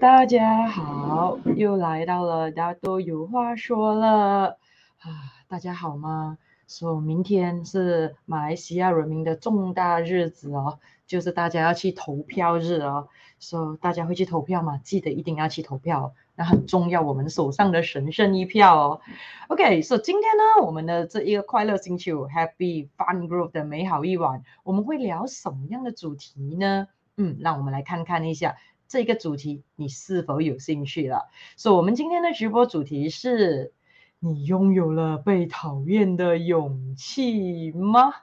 大家好，又来到了大家都有话说了啊！大家好吗？说、明天是马来西亚人民的重大日子哦，就是大家要去投票日哦。说、so, 大家会去投票吗？记得一定要去投票，那很重要，我们手上的神圣一票哦。OK，所、so, 以今天呢，我们的这一个快乐星球 Happy Fun Group 的美好一晚，我们会聊什么样的主题呢？嗯，让我们来看看一下。这个主题你是否有兴趣了？所以，我们今天的直播主题是：你拥有了被讨厌的勇气吗？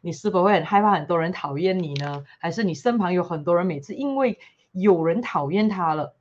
你是否会很害怕很多人讨厌你呢？还是你身旁有很多人，每次因为有人讨厌他了，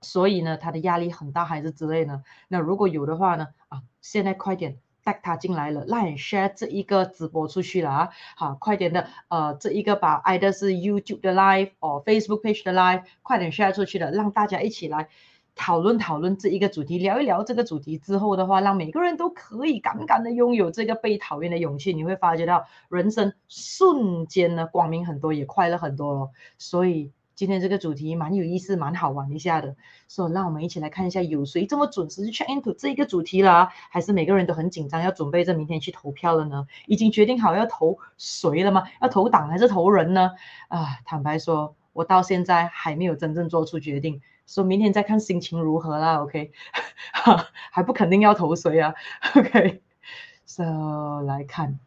所以呢，他的压力很大，还是之类呢？那如果有的话呢？啊，现在快点。他进来了，来 share 这一个直播出去了啊！好，快点的，呃，这一个把 either 是 YouTube 的 live 或 Facebook page 的 live，快点 share 出去了，让大家一起来讨论讨论这一个主题，聊一聊这个主题之后的话，让每个人都可以敢敢的拥有这个被讨厌的勇气，你会发觉到人生瞬间呢光明很多，也快乐很多哦，所以。今天这个主题蛮有意思，蛮好玩一下的，所以让我们一起来看一下，有谁这么准时去 check into 这一个主题了，还是每个人都很紧张，要准备着明天去投票了呢？已经决定好要投谁了吗？要投党还是投人呢？啊，坦白说，我到现在还没有真正做出决定，说明天再看心情如何啦。OK，还不肯定要投谁啊？OK，so 来看。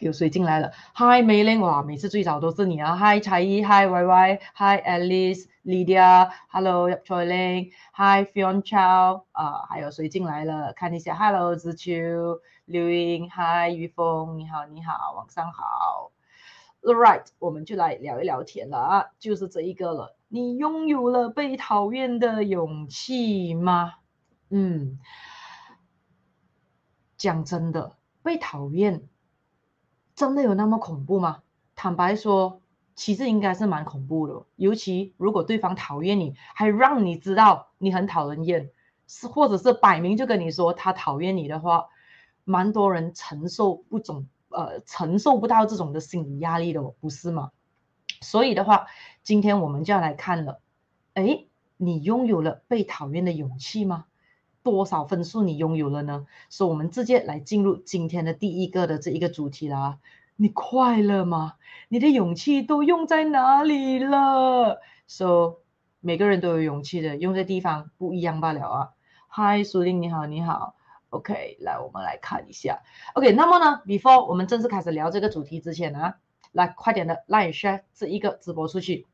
有谁进来了？Hi m a y l i n，哇，每次最早都是你啊！Hi 才艺，Hi Y Y，Hi Alice，Lydia，Hello 叶彩玲，Hi Fion Chow，啊，还有谁进来了？看一下，Hello 子秋，刘英，Hi 于峰，你好，你好，晚上好。All right，我们就来聊一聊天了啊，就是这一个了。你拥有了被讨厌的勇气吗？嗯，讲真的，被讨厌。真的有那么恐怖吗？坦白说，其实应该是蛮恐怖的。尤其如果对方讨厌你，还让你知道你很讨人厌，是或者是摆明就跟你说他讨厌你的话，蛮多人承受不总呃承受不到这种的心理压力的，不是吗？所以的话，今天我们就要来看了。诶，你拥有了被讨厌的勇气吗？多少分数你拥有了呢？所以，我们直接来进入今天的第一个的这一个主题啦。你快乐吗？你的勇气都用在哪里了？So，每个人都有勇气的，用在地方不一样罢了啊。Hi，苏玲，你好，你好。OK，来，我们来看一下。OK，那么呢，Before 我们正式开始聊这个主题之前呢，啊，来快点的来 Share 这一个直播出去，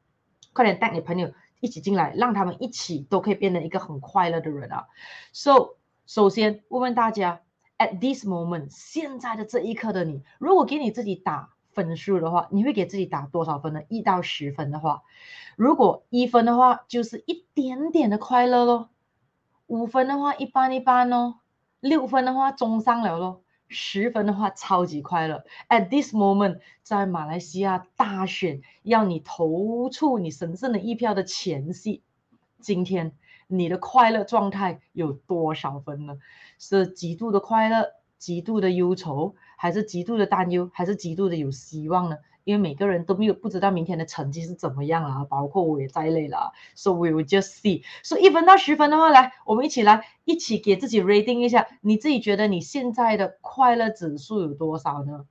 快点带你朋友。一起进来，让他们一起都可以变成一个很快乐的人啊！So，首先问问大家，at this moment，现在的这一刻的你，如果给你自己打分数的话，你会给自己打多少分呢？一到十分的话，如果一分的话，就是一点点的快乐咯；五分的话，一般一般咯；六分的话，中上了咯。十分的话，超级快乐。At this moment，在马来西亚大选要你投出你神圣的一票的前夕，今天你的快乐状态有多少分呢？是极度的快乐，极度的忧愁，还是极度的担忧，还是极度的有希望呢？因为每个人都没有不知道明天的成绩是怎么样啊，包括我也在内了。So we will just see。所以一分到十分的话，来，我们一起来，一起给自己 rating 一下，你自己觉得你现在的快乐指数有多少呢？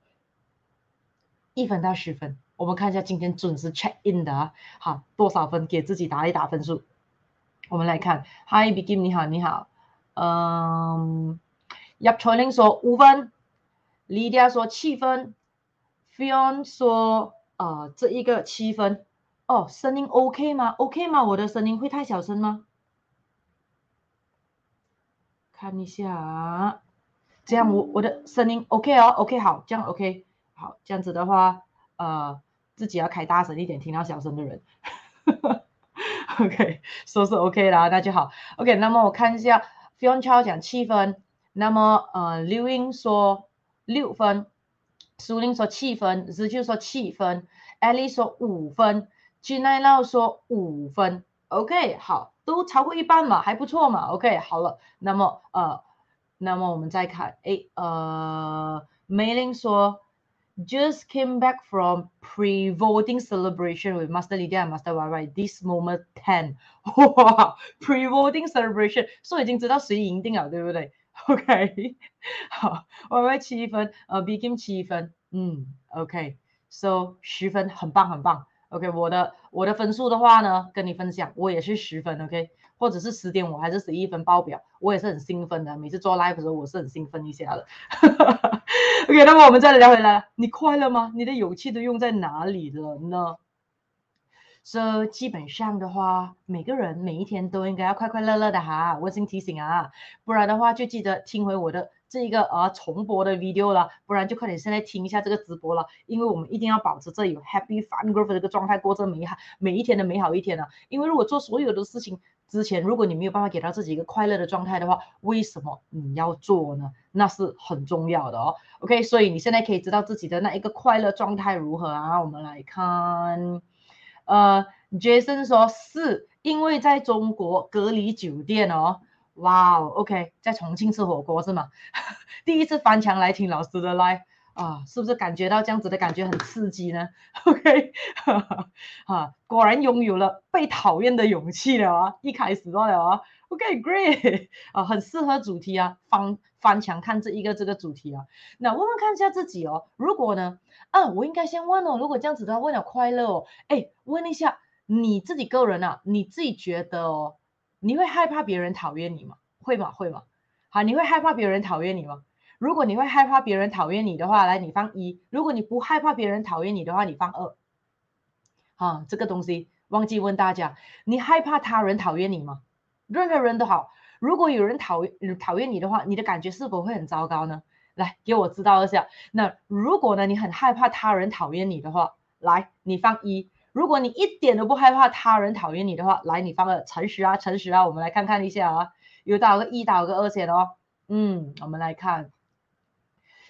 一分到十分，我们看一下今天准时 check in 的啊，好，多少分？给自己打一打分数。我们来看，Hi Begin，你好，你好，嗯，叶彩玲说五分，Lydia 说七分。Fion 说：“呃，这一个七分哦，声音 OK 吗？OK 吗？我的声音会太小声吗？看一下，这样我我的声音 OK 哦，OK 好，这样 OK 好，这样子的话，呃，自己要开大声一点，听到小声的人，OK，说是 OK 啦，那就好，OK。那么我看一下，Fion 超讲七分，那么呃，刘英说六分。”苏玲说七分，日就说七分，艾丽说五分，金奈拉说五分，OK，好，都超过一半嘛，还不错嘛，OK，好了，那么呃，那么我们再看，诶，呃，梅林说 just came back from pre-voting celebration with Master Lydia and Master YY. This moment ten，哇，pre-voting celebration，所以已经知道谁赢定了，对不对 OK，好，YY 七分，呃，B Kim 七分，嗯，OK，so 十分，很棒，很棒。OK，我的我的分数的话呢，跟你分享，我也是十分，OK，或者是十点五还是十一分爆表，我也是很兴奋的。每次做 live 的时候，我是很兴奋一下的。哈 哈 OK，那么我们再来聊回来，你快乐吗？你的勇气都用在哪里了呢？所以、so, 基本上的话，每个人每一天都应该要快快乐乐的哈，温馨提醒啊，不然的话就记得听回我的。这一个呃重播的 video 了，不然就快点现在听一下这个直播了，因为我们一定要保持这有 happy fun growth 的这个状态，过着美好每一天的美好一天呢。因为如果做所有的事情之前，如果你没有办法给到自己一个快乐的状态的话，为什么你要做呢？那是很重要的哦。OK，所以你现在可以知道自己的那一个快乐状态如何啊？我们来看，呃，Jason 说是因为在中国隔离酒店哦。哇哦，OK，在重庆吃火锅是吗？第一次翻墙来听老师的 live 啊，是不是感觉到这样子的感觉很刺激呢？OK，啊，果然拥有了被讨厌的勇气了啊！一开始了啊，OK，Great，啊，很适合主题啊，翻翻墙看这一个这个主题啊。那问问看一下自己哦，如果呢，啊，我应该先问哦，如果这样子的话，问了快乐哦，哎，问一下你自己个人啊，你自己觉得哦。你会害怕别人讨厌你吗？会吗？会吗？好，你会害怕别人讨厌你吗？如果你会害怕别人讨厌你的话，来，你放一；如果你不害怕别人讨厌你的话，你放二。啊，这个东西忘记问大家，你害怕他人讨厌你吗？任何人都好，如果有人讨厌讨厌你的话，你的感觉是否会很糟糕呢？来，给我知道一下。那如果呢，你很害怕他人讨厌你的话，来，你放一。如果你一点都不害怕他人讨厌你的话，来，你放个诚实啊，诚实啊，我们来看看一下啊，有打个一，打个二先哦。嗯，我们来看，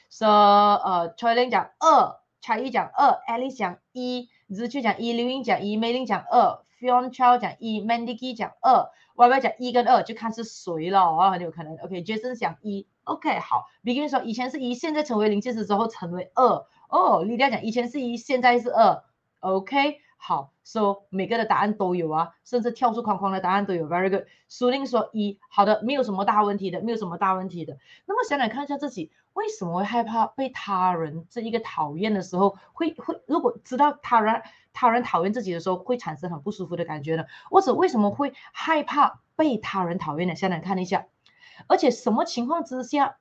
说、so, 呃，崔玲讲二，蔡一讲二，Alice 讲一，你是去讲一，刘英讲一，梅林讲二，Fion Chow 讲一，Mandy K 讲二，Y Y 讲一跟二，就看是谁了啊，很有可能。OK，Jason、讲一，OK，好，Begin 说以前是一，现在成为零，届时之后成为二。哦，莉莉亚讲以前是一，现在是二。OK。好，so 每个的答案都有啊，甚至跳出框框的答案都有，very good。苏玲说一，好的，没有什么大问题的，没有什么大问题的。那么想想看一下自己为什么会害怕被他人这一个讨厌的时候，会会如果知道他人他人讨厌自己的时候，会产生很不舒服的感觉呢？或者为什么会害怕被他人讨厌呢？想想看一下，而且什么情况之下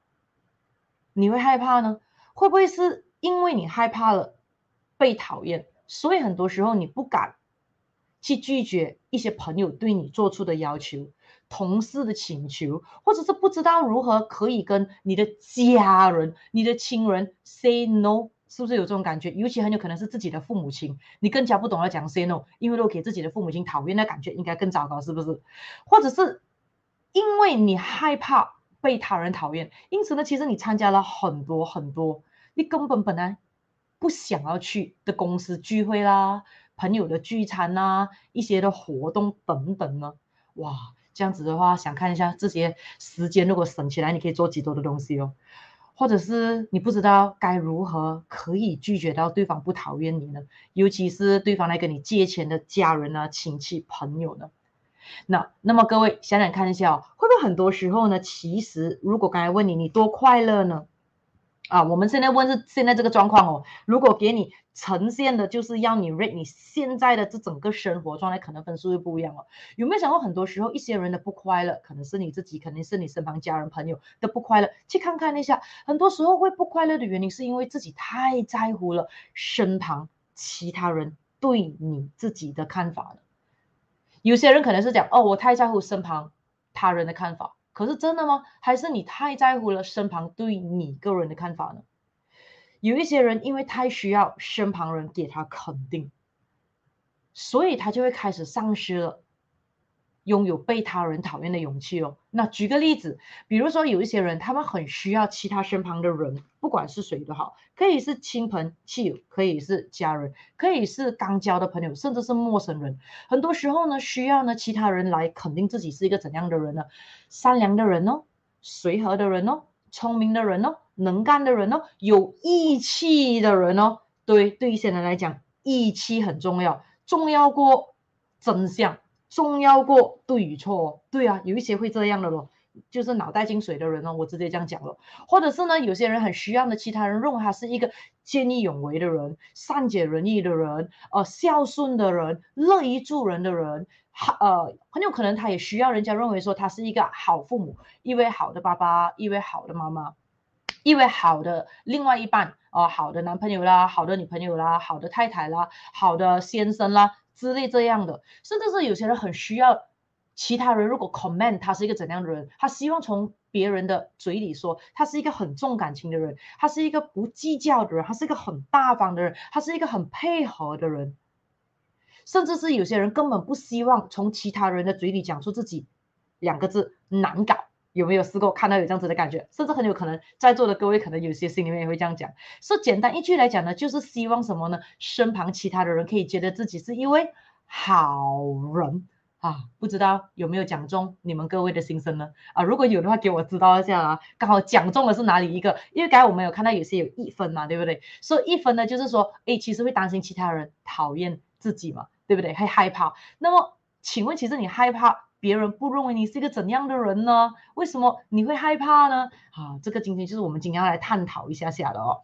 你会害怕呢？会不会是因为你害怕了被讨厌？所以很多时候你不敢去拒绝一些朋友对你做出的要求、同事的请求，或者是不知道如何可以跟你的家人、你的亲人 say no，是不是有这种感觉？尤其很有可能是自己的父母亲，你更加不懂得讲 say no，因为如果给自己的父母亲讨厌的感觉，应该更糟糕，是不是？或者是因为你害怕被他人讨厌，因此呢，其实你参加了很多很多，你根本本来。不想要去的公司聚会啦，朋友的聚餐啦，一些的活动等等呢，哇，这样子的话，想看一下这些时间如果省起来，你可以做几多的东西哦，或者是你不知道该如何可以拒绝到对方不讨厌你呢？尤其是对方来跟你借钱的家人啊、亲戚、朋友呢？那那么各位想想看一下哦，会不会很多时候呢？其实如果刚才问你，你多快乐呢？啊，我们现在问是现在这个状况哦。如果给你呈现的就是要你 rate 你现在的这整个生活状态，可能分数会不一样哦。有没有想过很多时候一些人的不快乐，可能是你自己，肯定是你身旁家人朋友的不快乐。去看看一下，很多时候会不快乐的原因，是因为自己太在乎了身旁其他人对你自己的看法了。有些人可能是讲哦，我太在乎身旁他人的看法。可是真的吗？还是你太在乎了身旁对你个人的看法呢？有一些人因为太需要身旁人给他肯定，所以他就会开始丧失了。拥有被他人讨厌的勇气哦。那举个例子，比如说有一些人，他们很需要其他身旁的人，不管是谁都好，可以是亲朋戚友，可以是家人，可以是刚交的朋友，甚至是陌生人。很多时候呢，需要呢其他人来肯定自己是一个怎样的人呢？善良的人哦，随和的人哦，聪明的人哦。能干的人哦，有义气的人哦。对，对一些人来讲，义气很重要，重要过真相，重要过对与错。对啊，有一些会这样的咯。就是脑袋进水的人呢、我直接这样讲了。或者是呢，有些人很需要的，其他人认为他是一个见义勇为的人、善解人意的人、呃孝顺的人、乐于助人的人，呃很有可能他也需要人家认为说他是一个好父母，一位好的爸爸，一位好的妈妈，一位好的另外一半，呃好的男朋友啦，好的女朋友啦，好的太太啦，好的先生啦之类这样的，甚至是有些人很需要。其他人如果 comment 他是一个怎样的人，他希望从别人的嘴里说他是一个很重感情的人，他是一个不计较的人，他是一个很大方的人，他是一个很配合的人，甚至是有些人根本不希望从其他人的嘴里讲出自己两个字难搞，有没有试过看到有这样子的感觉？甚至很有可能在座的各位可能有些心里面也会这样讲。说简单一句来讲呢，就是希望什么呢？身旁其他的人可以觉得自己是一位好人。啊，不知道有没有讲中你们各位的心声呢？啊，如果有的话，给我知道一下啊。刚好讲中的是哪里一个？因为刚才我们有看到有些有一分嘛，对不对？所以一分呢，就是说，哎，其实会担心其他人讨厌自己嘛，对不对？会害怕。那么，请问，其实你害怕别人不认为你是一个怎样的人呢？为什么你会害怕呢？啊，这个今天就是我们今天要来探讨一下下的哦。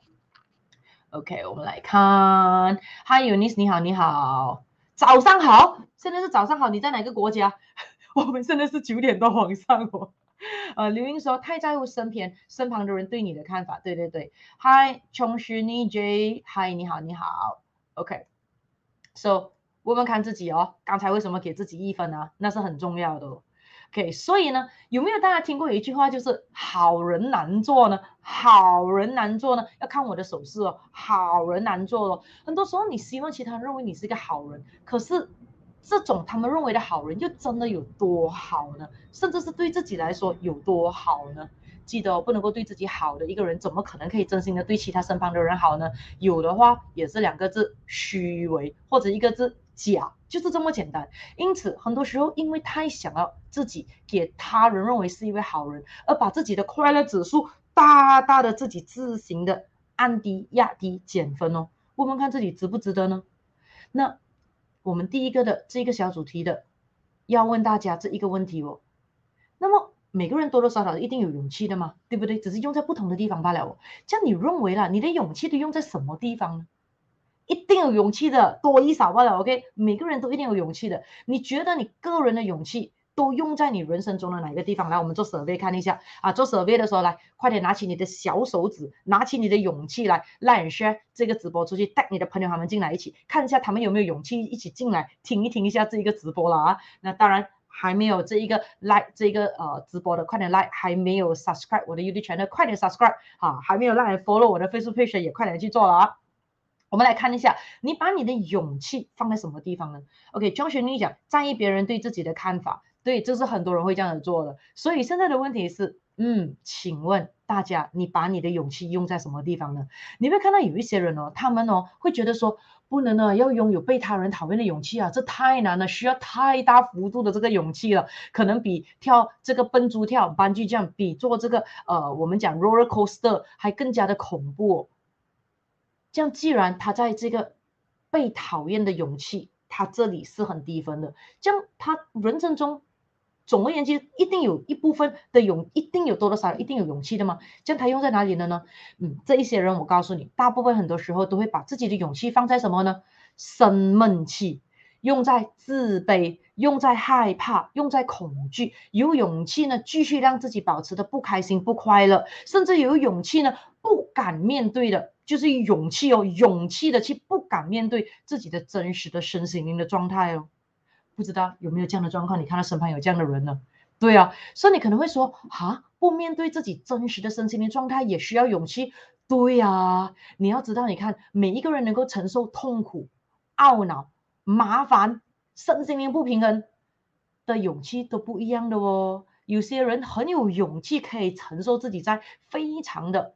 OK，我们来看，Hi Eunice，你好，你好。早上好，现在是早上好。你在哪个国家？我们现在是九点多晚上哦。呃，刘英说太在乎身边身旁的人对你的看法。对对对。Hi，琼石妮 J，Hi，你好你好。OK，So，问问看自己哦。刚才为什么给自己一分呢？那是很重要的哦。OK，所以呢，有没有大家听过有一句话，就是好人难做呢？好人难做呢，要看我的手势哦。好人难做哦。很多时候你希望其他人认为你是一个好人，可是这种他们认为的好人，又真的有多好呢？甚至是对自己来说有多好呢？记得哦，不能够对自己好的一个人，怎么可能可以真心的对其他身旁的人好呢？有的话也是两个字虚伪，或者一个字。假就是这么简单，因此很多时候因为太想要自己给他人认为是一位好人，而把自己的快乐指数大大的自己自行的按低压低减分哦。问问看自己值不值得呢？那我们第一个的这个小主题的要问大家这一个问题哦。那么每个人多多少少一定有勇气的嘛，对不对？只是用在不同的地方罢了哦。这样你认为啦，你的勇气都用在什么地方呢？一定有勇气的，多一少罢了，OK？每个人都一定有勇气的。你觉得你个人的勇气都用在你人生中的哪个地方？来，我们做 survey 看一下啊。做 survey 的时候，来，快点拿起你的小手指，拿起你的勇气来来 share 这个直播出去，带你的朋友他们进来一起看一下，他们有没有勇气一起进来听一听一下这一个直播了啊？那当然还没有这一个 like 这一个呃直播的，快点 like，还没有 subscribe 我的 YouTube channel，快点 subscribe 啊！还没有 like follow 我的 Facebook page 也快点去做了啊！我们来看一下，你把你的勇气放在什么地方呢？OK，John 学你讲，在意别人对自己的看法，对，这是很多人会这样子做的。所以现在的问题是，嗯，请问大家，你把你的勇气用在什么地方呢？你会看到有一些人哦，他们哦会觉得说，不能呢，要拥有被他人讨厌的勇气啊，这太难了，需要太大幅度的这个勇气了，可能比跳这个蹦珠跳、班机这样，比做这个呃，我们讲 roller coaster 还更加的恐怖。这样，既然他在这个被讨厌的勇气，他这里是很低分的。这样，他人生中总而言之，一定有一部分的勇，一定有多多少少一定有勇气的吗？这样他用在哪里了呢？嗯，这一些人，我告诉你，大部分很多时候都会把自己的勇气放在什么呢？生闷气，用在自卑，用在害怕，用在恐惧。有勇气呢，继续让自己保持的不开心、不快乐，甚至有勇气呢，不敢面对的。就是勇气哦，勇气的去不敢面对自己的真实的身心灵的状态哦，不知道有没有这样的状况？你看到身旁有这样的人呢？对啊，所以你可能会说啊，不面对自己真实的身心灵状态也需要勇气。对啊，你要知道，你看每一个人能够承受痛苦、懊恼、麻烦、身心灵不平衡的勇气都不一样的哦。有些人很有勇气，可以承受自己在非常的。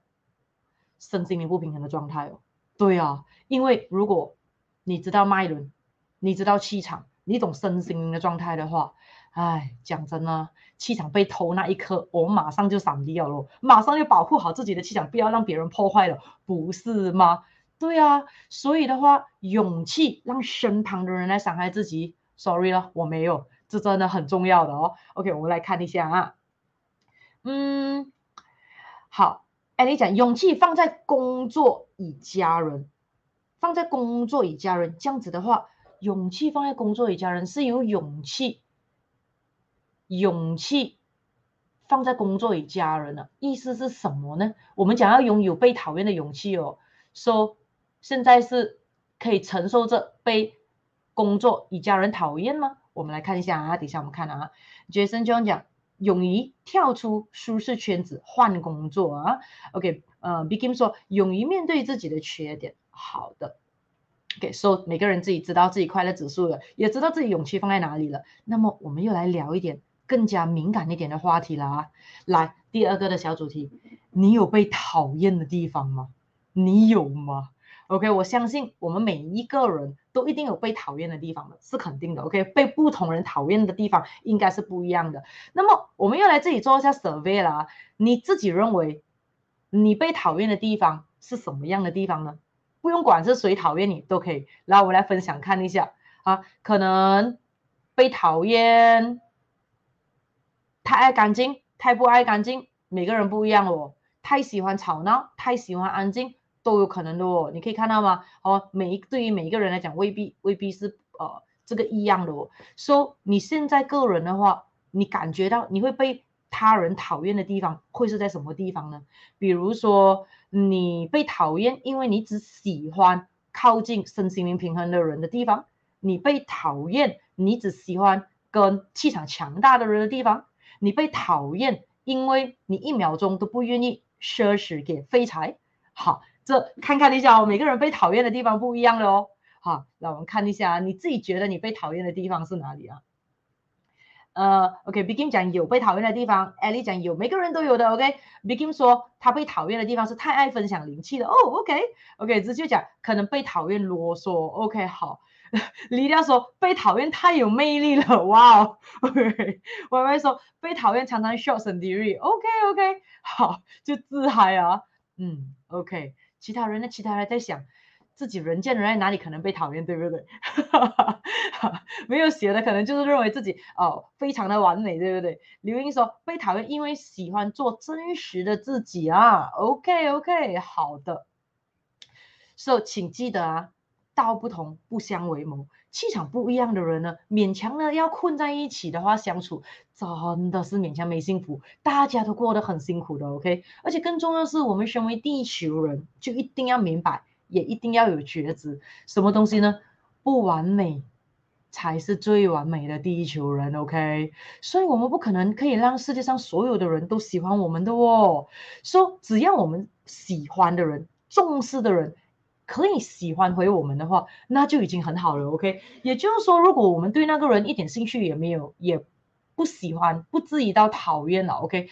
身心灵不平衡的状态哦，对啊，因为如果你知道脉轮，你知道气场，你懂身心的状态的话，哎，讲真啊，气场被偷那一刻，我马上就闪掉了，马上就保护好自己的气场，不要让别人破坏了，不是吗？对啊，所以的话，勇气让身旁的人来伤害自己，sorry 了，我没有，这真的很重要的哦。OK，我们来看一下啊，嗯，好，哎，你讲勇气放在工作与家人。放在工作与家人这样子的话，勇气放在工作与家人是有勇气，勇气放在工作与家人的意思是什么呢？我们讲要拥有被讨厌的勇气哦，说现在是可以承受着被工作与家人讨厌吗？我们来看一下啊，底下我们看啊，Jason 就讲勇于跳出舒适圈子换工作啊，OK，呃，Begin 说勇于面对自己的缺点。好的给说、每个人自己知道自己快乐指数了，也知道自己勇气放在哪里了。那么我们又来聊一点更加敏感一点的话题了啊！来，第二个的小主题，你有被讨厌的地方吗？你有吗？OK，我相信我们每一个人都一定有被讨厌的地方的，是肯定的。OK，被不同人讨厌的地方应该是不一样的。那么我们又来自己做一下 survey 了啊！你自己认为你被讨厌的地方是什么样的地方呢？不用管是谁讨厌你都可以，然后我来分享看一下啊，可能被讨厌太爱干净，太不爱干净，每个人不一样哦。太喜欢吵闹，太喜欢安静，都有可能的哦。你可以看到吗？哦，每一对于每一个人来讲，未必未必是呃这个一样的哦。说、so, 你现在个人的话，你感觉到你会被他人讨厌的地方会是在什么地方呢？比如说。你被讨厌，因为你只喜欢靠近身心灵平衡的人的地方；你被讨厌，你只喜欢跟气场强大的人的地方；你被讨厌，因为你一秒钟都不愿意奢侈给废柴。好，这看看一下哦，每个人被讨厌的地方不一样的哦。好，那我们看一下，你自己觉得你被讨厌的地方是哪里啊？呃，OK，Begin、okay, 讲有被讨厌的地方，Ellie 讲有，每个人都有的。OK，Begin、okay? 说他被讨厌的地方是太爱分享灵气了。哦，OK，OK，直接讲可能被讨厌啰嗦。OK，好，李亮说被讨厌太有魅力了。哇哦，OK，Y Y 说被讨厌常常 shock and diri。OK，OK，好，就自嗨啊。嗯，OK，其他人呢？其他人在想。自己人见人爱，哪里可能被讨厌，对不对？没有写的可能就是认为自己哦非常的完美，对不对？刘英说被讨厌，因为喜欢做真实的自己啊。OK OK，好的。So，请记得啊，道不同不相为谋，气场不一样的人呢，勉强呢要困在一起的话，相处真的是勉强没幸福，大家都过得很辛苦的。OK，而且更重要是，我们身为地球人，就一定要明白。也一定要有觉知，什么东西呢？不完美才是最完美的地球人，OK？所以，我们不可能可以让世界上所有的人都喜欢我们的哦。说只要我们喜欢的人、重视的人可以喜欢回我们的话，那就已经很好了，OK？也就是说，如果我们对那个人一点兴趣也没有，也不喜欢，不至于到讨厌了，OK？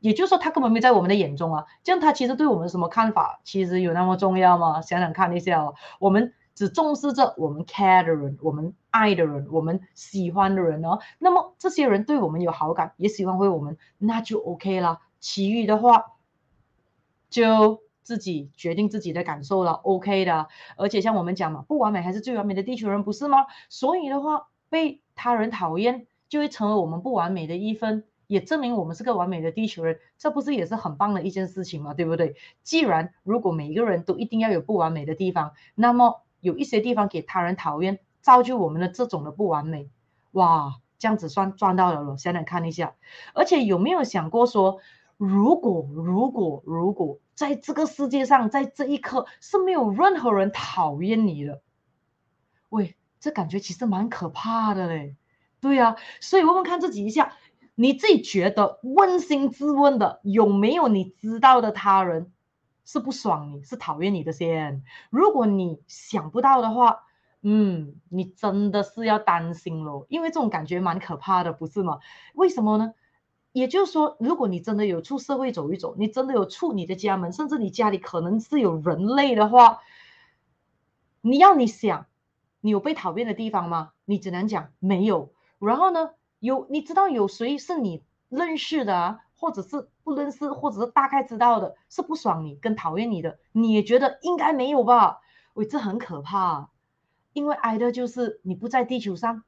也就是说，他根本没在我们的眼中啊，这样他其实对我们什么看法，其实有那么重要吗？想想看一下哦，我们只重视着我们 care 的人，我们爱的人，我们喜欢的人哦。那么这些人对我们有好感，也喜欢回我们，那就 OK 了。其余的话，就自己决定自己的感受了，OK 的。而且像我们讲嘛，不完美还是最完美的地球人，不是吗？所以的话，被他人讨厌，就会成为我们不完美的一份。也证明我们是个完美的地球人，这不是也是很棒的一件事情吗？对不对？既然如果每一个人都一定要有不完美的地方，那么有一些地方给他人讨厌，造就我们的这种的不完美，哇，这样子算赚到了了。想想看一下，而且有没有想过说，如果如果如果在这个世界上，在这一刻是没有任何人讨厌你的，喂，这感觉其实蛮可怕的嘞。对呀、啊，所以问问看自己一下。你自己觉得扪心自问的，有没有你知道的他人是不爽你，是讨厌你的先？如果你想不到的话，嗯，你真的是要担心咯，因为这种感觉蛮可怕的，不是吗？为什么呢？也就是说，如果你真的有出社会走一走，你真的有出你的家门，甚至你家里可能是有人类的话，你要你想，你有被讨厌的地方吗？你只能讲没有。然后呢？有你知道有谁是你认识的啊，或者是不认识，或者是大概知道的，是不爽你跟讨厌你的，你也觉得应该没有吧？喂，这很可怕，因为爱的就是你不在地球上，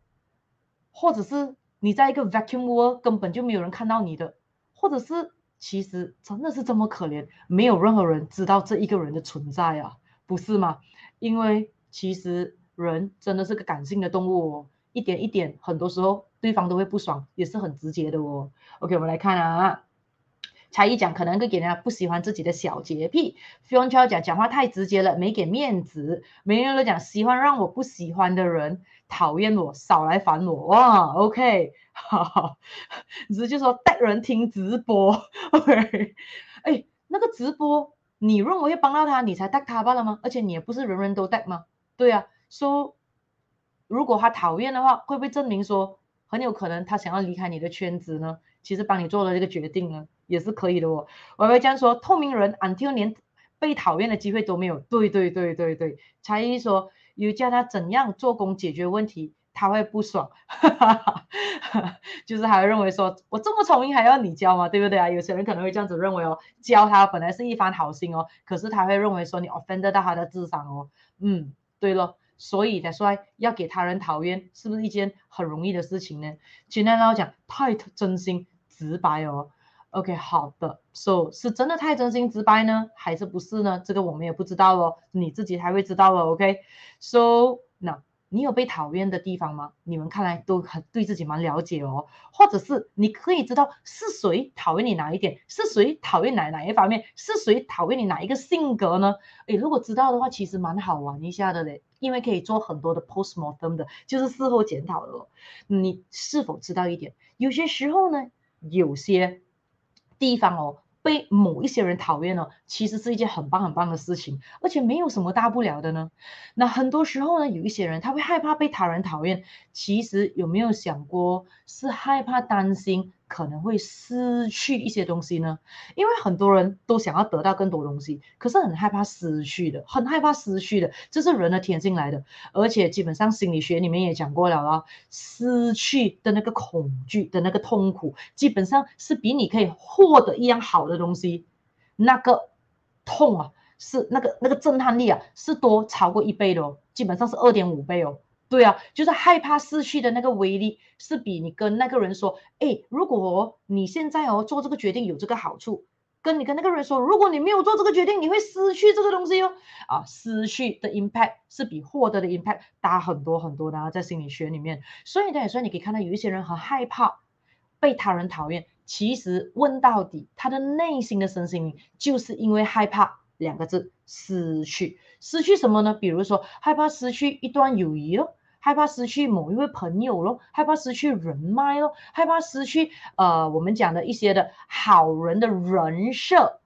或者是你在一个 vacuum world 根本就没有人看到你的，或者是其实真的是这么可怜，没有任何人知道这一个人的存在啊，不是吗？因为其实人真的是个感性的动物哦。一点一点，很多时候对方都会不爽，也是很直接的哦。OK，我们来看啊，才艺讲可能会给人家不喜欢自己的小洁癖。Fiona 讲讲话太直接了，没给面子。每人都讲喜欢让我不喜欢的人讨厌我，少来烦我。哇，OK，好好，只是就说带人听直播。OK，哎，那个直播你认为会帮到他，你才带他罢了吗？而且你也不是人人都带吗？对啊，说、如果他讨厌的话，会不会证明说很有可能他想要离开你的圈子呢？其实帮你做了这个决定呢，也是可以的哦。我会这样说，透明人 until 连被讨厌的机会都没有。对对对对对，才艺说有教他怎样做工解决问题，他会不爽，就是还会认为说我这么聪明还要你教吗？对不对啊？有些人可能会这样子认为哦，教他本来是一番好心哦，可是他会认为说你 offend 到他的智商哦。嗯，对了。所以才说要给他人讨厌，是不是一件很容易的事情呢？简单来讲，太真心直白哦。OK，好的，So 是真的太真心直白呢，还是不是呢？这个我们也不知道哦，你自己才会知道了。OK，So now。你有被讨厌的地方吗？你们看来都很对自己蛮了解哦，或者是你可以知道是谁讨厌你哪一点，是谁讨厌哪哪一方面，是谁讨厌你哪一个性格呢？诶，如果知道的话，其实蛮好玩一下的嘞，因为可以做很多的 postmortem 的，就是事后检讨的哦。你是否知道一点？有些时候呢，有些地方哦。被某一些人讨厌呢，其实是一件很棒很棒的事情，而且没有什么大不了的呢。那很多时候呢，有一些人他会害怕被他人讨厌，其实有没有想过是害怕担心？可能会失去一些东西呢，因为很多人都想要得到更多东西，可是很害怕失去的，很害怕失去的，这是人的天性来的。而且基本上心理学里面也讲过了啊，失去的那个恐惧的那个痛苦，基本上是比你可以获得一样好的东西，那个痛啊，是那个那个震撼力啊，是多超过一倍的哦，基本上是二点五倍哦。对啊，就是害怕失去的那个威力，是比你跟那个人说，哎，如果你现在哦做这个决定有这个好处，跟你跟那个人说，如果你没有做这个决定，你会失去这个东西哦，啊，失去的 impact 是比获得的 impact 大很多很多的啊，在心理学里面，所以呢，所以你可以看到有一些人很害怕被他人讨厌，其实问到底，他的内心的身心就是因为害怕两个字，失去，失去什么呢？比如说害怕失去一段友谊哦。害怕失去某一位朋友咯，害怕失去人脉咯，害怕失去呃我们讲的一些的好人的人设，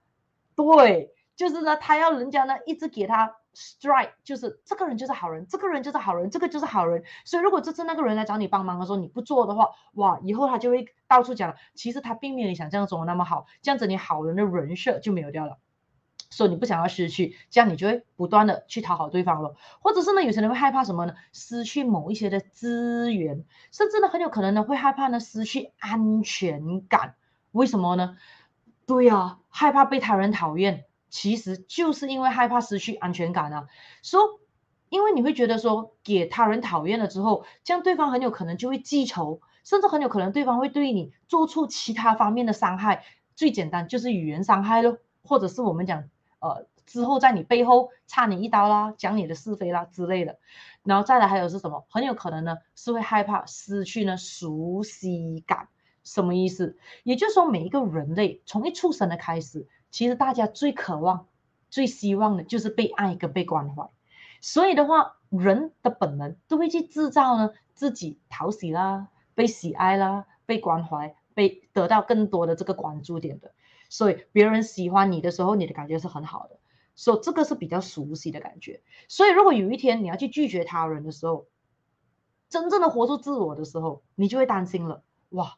对，就是呢，他要人家呢一直给他 strike，就是这个人就是好人，这个人就是好人，这个就是好人。所以如果这次那个人来找你帮忙的时候你不做的话，哇，以后他就会到处讲，其实他并没有你想象中的那么好，这样子你好人的人设就没有掉了。所以你不想要失去，这样你就会不断的去讨好对方了，或者是呢，有些人会害怕什么呢？失去某一些的资源，甚至呢，很有可能呢会害怕呢失去安全感。为什么呢？对呀、啊，害怕被他人讨厌，其实就是因为害怕失去安全感啊。说、so，因为你会觉得说，给他人讨厌了之后，这样对方很有可能就会记仇，甚至很有可能对方会对你做出其他方面的伤害。最简单就是语言伤害咯，或者是我们讲。呃，之后在你背后插你一刀啦，讲你的是非啦之类的，然后再来还有是什么？很有可能呢是会害怕失去呢熟悉感，什么意思？也就是说，每一个人类从一出生的开始，其实大家最渴望、最希望的就是被爱跟被关怀。所以的话，人的本能都会去制造呢自己讨喜啦、被喜爱啦、被关怀、被得到更多的这个关注点的。所以别人喜欢你的时候，你的感觉是很好的，所以这个是比较熟悉的感觉。所以如果有一天你要去拒绝他人的时候，真正的活出自我的时候，你就会担心了，哇，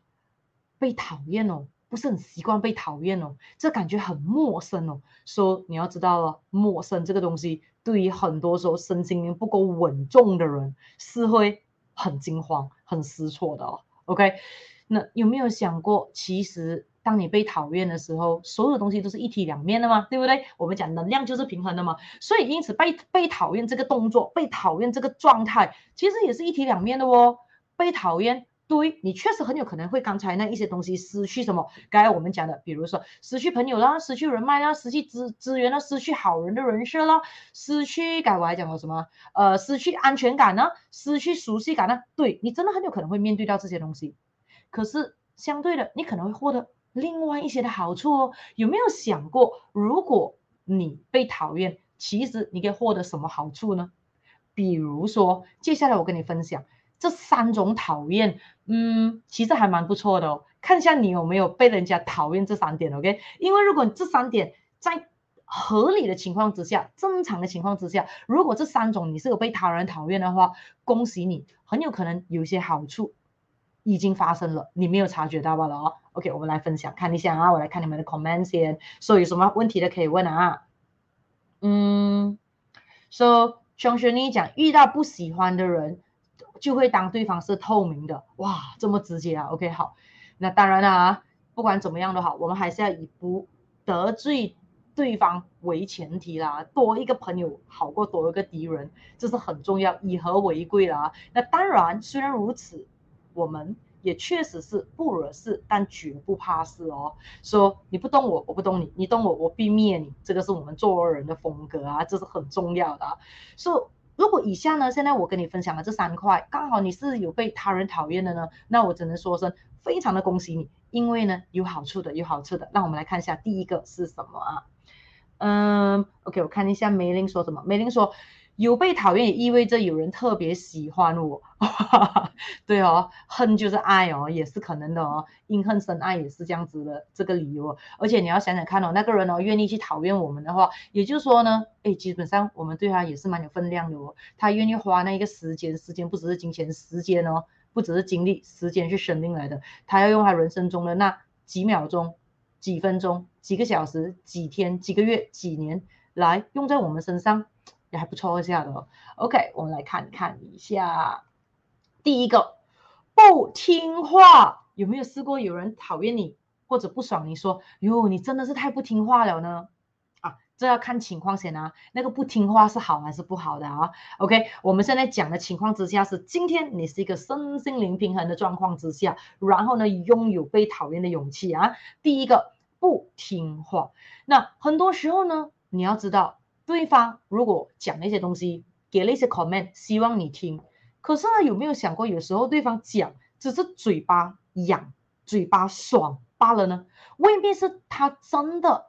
被讨厌哦，不是很习惯被讨厌哦，这感觉很陌生哦。说你要知道了，陌生这个东西，对于很多时候身心灵不够稳重的人，是会很惊慌、很失措的哦。OK，那有没有想过，其实当你被讨厌的时候，所有东西都是一体两面的嘛，对不对？我们讲能量就是平衡的嘛，所以因此被被讨厌这个动作，被讨厌这个状态，其实也是一体两面的哦。被讨厌。对，你确实很有可能会刚才那一些东西失去什么？刚才我们讲的，比如说失去朋友啦，失去人脉啦，失去资资源啦，失去好人的人设啦，失去刚才我还讲了什么？呃，失去安全感呢？失去熟悉感呢？对，你真的很有可能会面对到这些东西。可是相对的，你可能会获得另外一些的好处哦。有没有想过，如果你被讨厌，其实你可以获得什么好处呢？比如说，接下来我跟你分享。这三种讨厌，嗯，其实还蛮不错的哦。看一下你有没有被人家讨厌这三点，OK？因为如果这三点在合理的情况之下，正常的情况之下，如果这三种你是有被他人讨厌的话，恭喜你，很有可能有一些好处已经发生了，你没有察觉到罢了哦。OK，我们来分享看一下啊，我来看你们的 comment 先，所以有什么问题的可以问啊。嗯，So 熊学你讲遇到不喜欢的人。就会当对方是透明的，哇，这么直接啊？OK，好，那当然了啊，不管怎么样都好，我们还是要以不得罪对方为前提啦。多一个朋友好过多一个敌人，这是很重要，以和为贵啦。那当然，虽然如此，我们也确实是不惹事，但绝不怕事哦。说你不懂我，我不懂你，你懂我，我必灭你，这个是我们做人的风格啊，这是很重要的啊。说。如果以下呢，现在我跟你分享的这三块，刚好你是有被他人讨厌的呢，那我只能说声非常的恭喜你，因为呢有好处的，有好处的。那我们来看一下第一个是什么啊？嗯，OK，我看一下梅林说什么。梅林说。有被讨厌也意味着有人特别喜欢我，对哦，恨就是爱哦，也是可能的哦，因恨生爱也是这样子的这个理由哦。而且你要想想看哦，那个人哦愿意去讨厌我们的话，也就是说呢，哎，基本上我们对他也是蛮有分量的哦。他愿意花那一个时间，时间不只是金钱，时间哦，不只是精力，时间去生命来的。他要用他人生中的那几秒钟、几分钟、几个小时、几天、几个月、几年来用在我们身上。也还不错这样的，OK，我们来看看一下，第一个不听话，有没有试过有人讨厌你或者不爽你说，哟，你真的是太不听话了呢？啊，这要看情况先啊，那个不听话是好还是不好的啊？OK，我们现在讲的情况之下是今天你是一个身心灵平衡的状况之下，然后呢，拥有被讨厌的勇气啊。第一个不听话，那很多时候呢，你要知道。对方如果讲那些东西，给了一些 comment，希望你听，可是呢，有没有想过，有时候对方讲只是嘴巴痒、嘴巴爽罢了呢？未必是他真的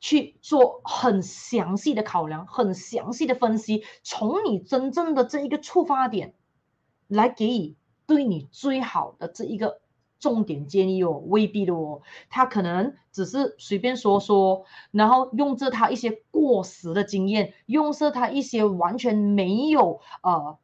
去做很详细的考量、很详细的分析，从你真正的这一个出发点来给予对你最好的这一个。重点建议哦，未必的哦，他可能只是随便说说，然后用着他一些过时的经验，用着他一些完全没有呃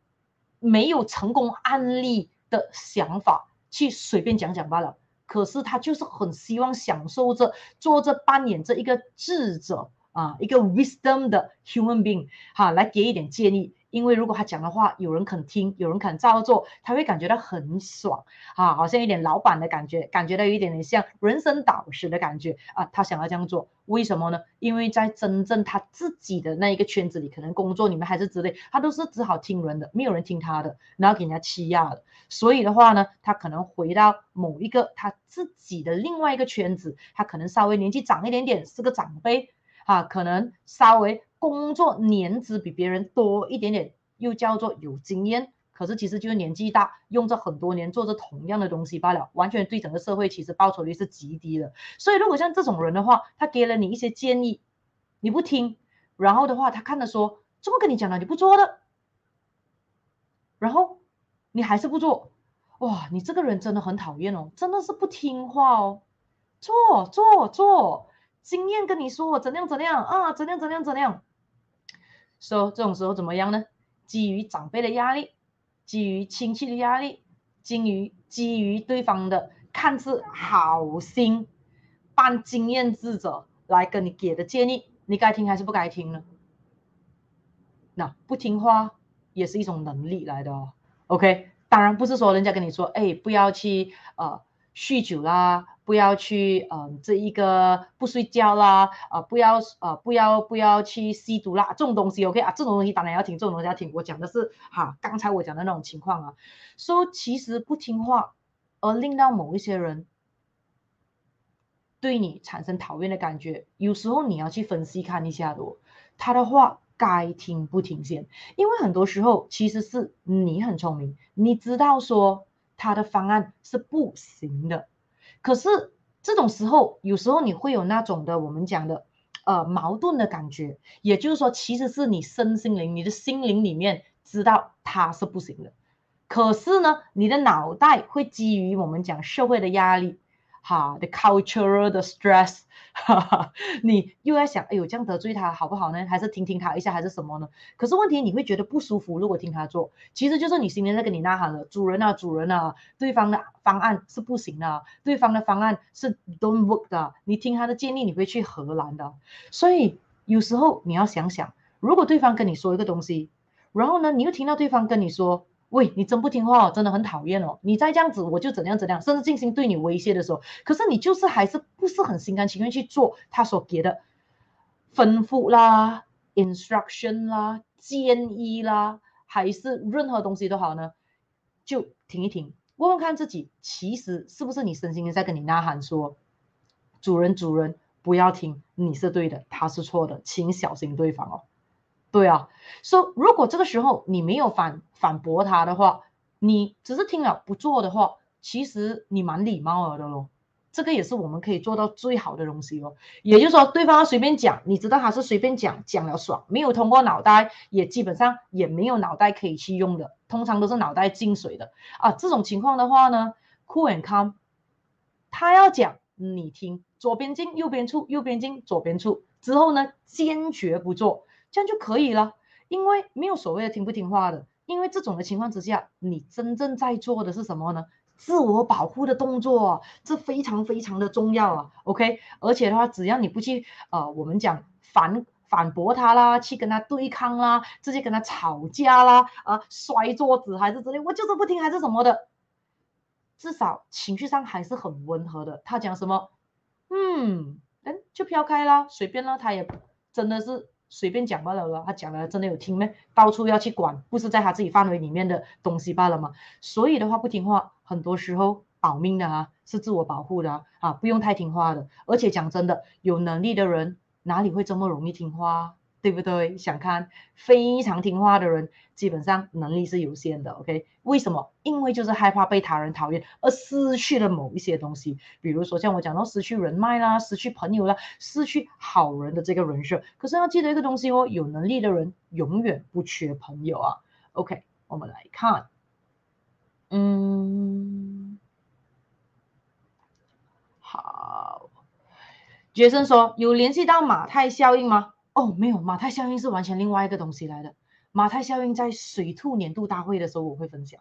没有成功案例的想法去随便讲讲罢了。可是他就是很希望享受着做着扮演着一个智者啊，一个 wisdom 的 human being 哈，来给一点建议。因为如果他讲的话有人肯听，有人肯照做，他会感觉到很爽啊，好像一点老板的感觉，感觉到有一点点像人生导师的感觉啊。他想要这样做，为什么呢？因为在真正他自己的那一个圈子里，可能工作里面还是之类，他都是只好听人的，没有人听他的，然后给人家欺压的。所以的话呢，他可能回到某一个他自己的另外一个圈子，他可能稍微年纪长一点点，是个长辈啊，可能稍微。工作年资比别人多一点点，又叫做有经验，可是其实就是年纪大，用着很多年做着同样的东西罢了，完全对整个社会其实报酬率是极低的。所以如果像这种人的话，他给了你一些建议，你不听，然后的话他看着说这么跟你讲了，你不做的，然后你还是不做，哇，你这个人真的很讨厌哦，真的是不听话哦，做做做，经验跟你说怎样怎样啊，怎样怎样怎样。说、so, 这种时候怎么样呢？基于长辈的压力，基于亲戚的压力，基于基于对方的看似好心，扮经验智者来跟你给的建议，你该听还是不该听呢？那不听话也是一种能力来的哦。OK，当然不是说人家跟你说，哎，不要去呃酗酒啦，不要去嗯、呃、这一个不睡觉啦，啊、不要呃不要不要去吸毒啦，这种东西 OK 啊，这种东西当然要听，这种东西要听。我讲的是哈，刚才我讲的那种情况啊，说、其实不听话而令到某一些人对你产生讨厌的感觉，有时候你要去分析看一下的，他的话。该听不听先，因为很多时候其实是你很聪明，你知道说他的方案是不行的，可是这种时候有时候你会有那种的我们讲的呃矛盾的感觉，也就是说其实是你身心灵、你的心灵里面知道他是不行的，可是呢你的脑袋会基于我们讲社会的压力。哈，the cultural 的 stress，哈 哈，你又在想，哎呦，这样得罪他好不好呢？还是听听他一下，还是什么呢？可是问题你会觉得不舒服，如果听他做，其实就是你心里在跟你呐喊了，主人啊，主人啊，对方的方案是不行的，对方的方案是 don't work 的，你听他的建议，你会去荷兰的。所以有时候你要想想，如果对方跟你说一个东西，然后呢，你又听到对方跟你说。喂，你真不听话哦，真的很讨厌哦！你再这样子，我就怎样怎样，甚至进行对你威胁的时候，可是你就是还是不是很心甘情愿去做他所给的吩咐啦、instruction 啦、建议啦，还是任何东西都好呢？就停一停，问问看自己，其实是不是你身心在跟你呐喊说：“主人，主人，不要听，你是对的，他是错的，请小心对方哦。”对啊，说、so, 如果这个时候你没有反反驳他的话，你只是听了不做的话，其实你蛮礼貌了的咯。这个也是我们可以做到最好的东西哦。也就是说，对方随便讲，你知道他是随便讲，讲了爽，没有通过脑袋，也基本上也没有脑袋可以去用的，通常都是脑袋进水的啊。这种情况的话呢，cool and calm，他要讲你听，左边进右边出，右边进左边出，之后呢，坚决不做。这样就可以了，因为没有所谓的听不听话的，因为这种的情况之下，你真正在做的是什么呢？自我保护的动作，这非常非常的重要啊。OK，而且的话，只要你不去呃，我们讲反反驳他啦，去跟他对抗啦，直接跟他吵架啦，啊、摔桌子还是之类，我就是不听还是什么的，至少情绪上还是很温和的。他讲什么，嗯，嗯，就飘开啦，随便啦，他也真的是。随便讲罢了了，他讲了真的有听没？到处要去管，不是在他自己范围里面的东西罢了嘛？所以的话不听话，很多时候保命的啊，是自我保护的，啊，不用太听话的。而且讲真的，有能力的人哪里会这么容易听话？对不对？想看非常听话的人，基本上能力是有限的。OK，为什么？因为就是害怕被他人讨厌，而失去了某一些东西，比如说像我讲到失去人脉啦，失去朋友啦，失去好人的这个人设。可是要记得一个东西哦，有能力的人永远不缺朋友啊。OK，我们来看，嗯，好，杰森说有联系到马太效应吗？哦，没有，马太效应是完全另外一个东西来的。马太效应在水兔年度大会的时候我会分享。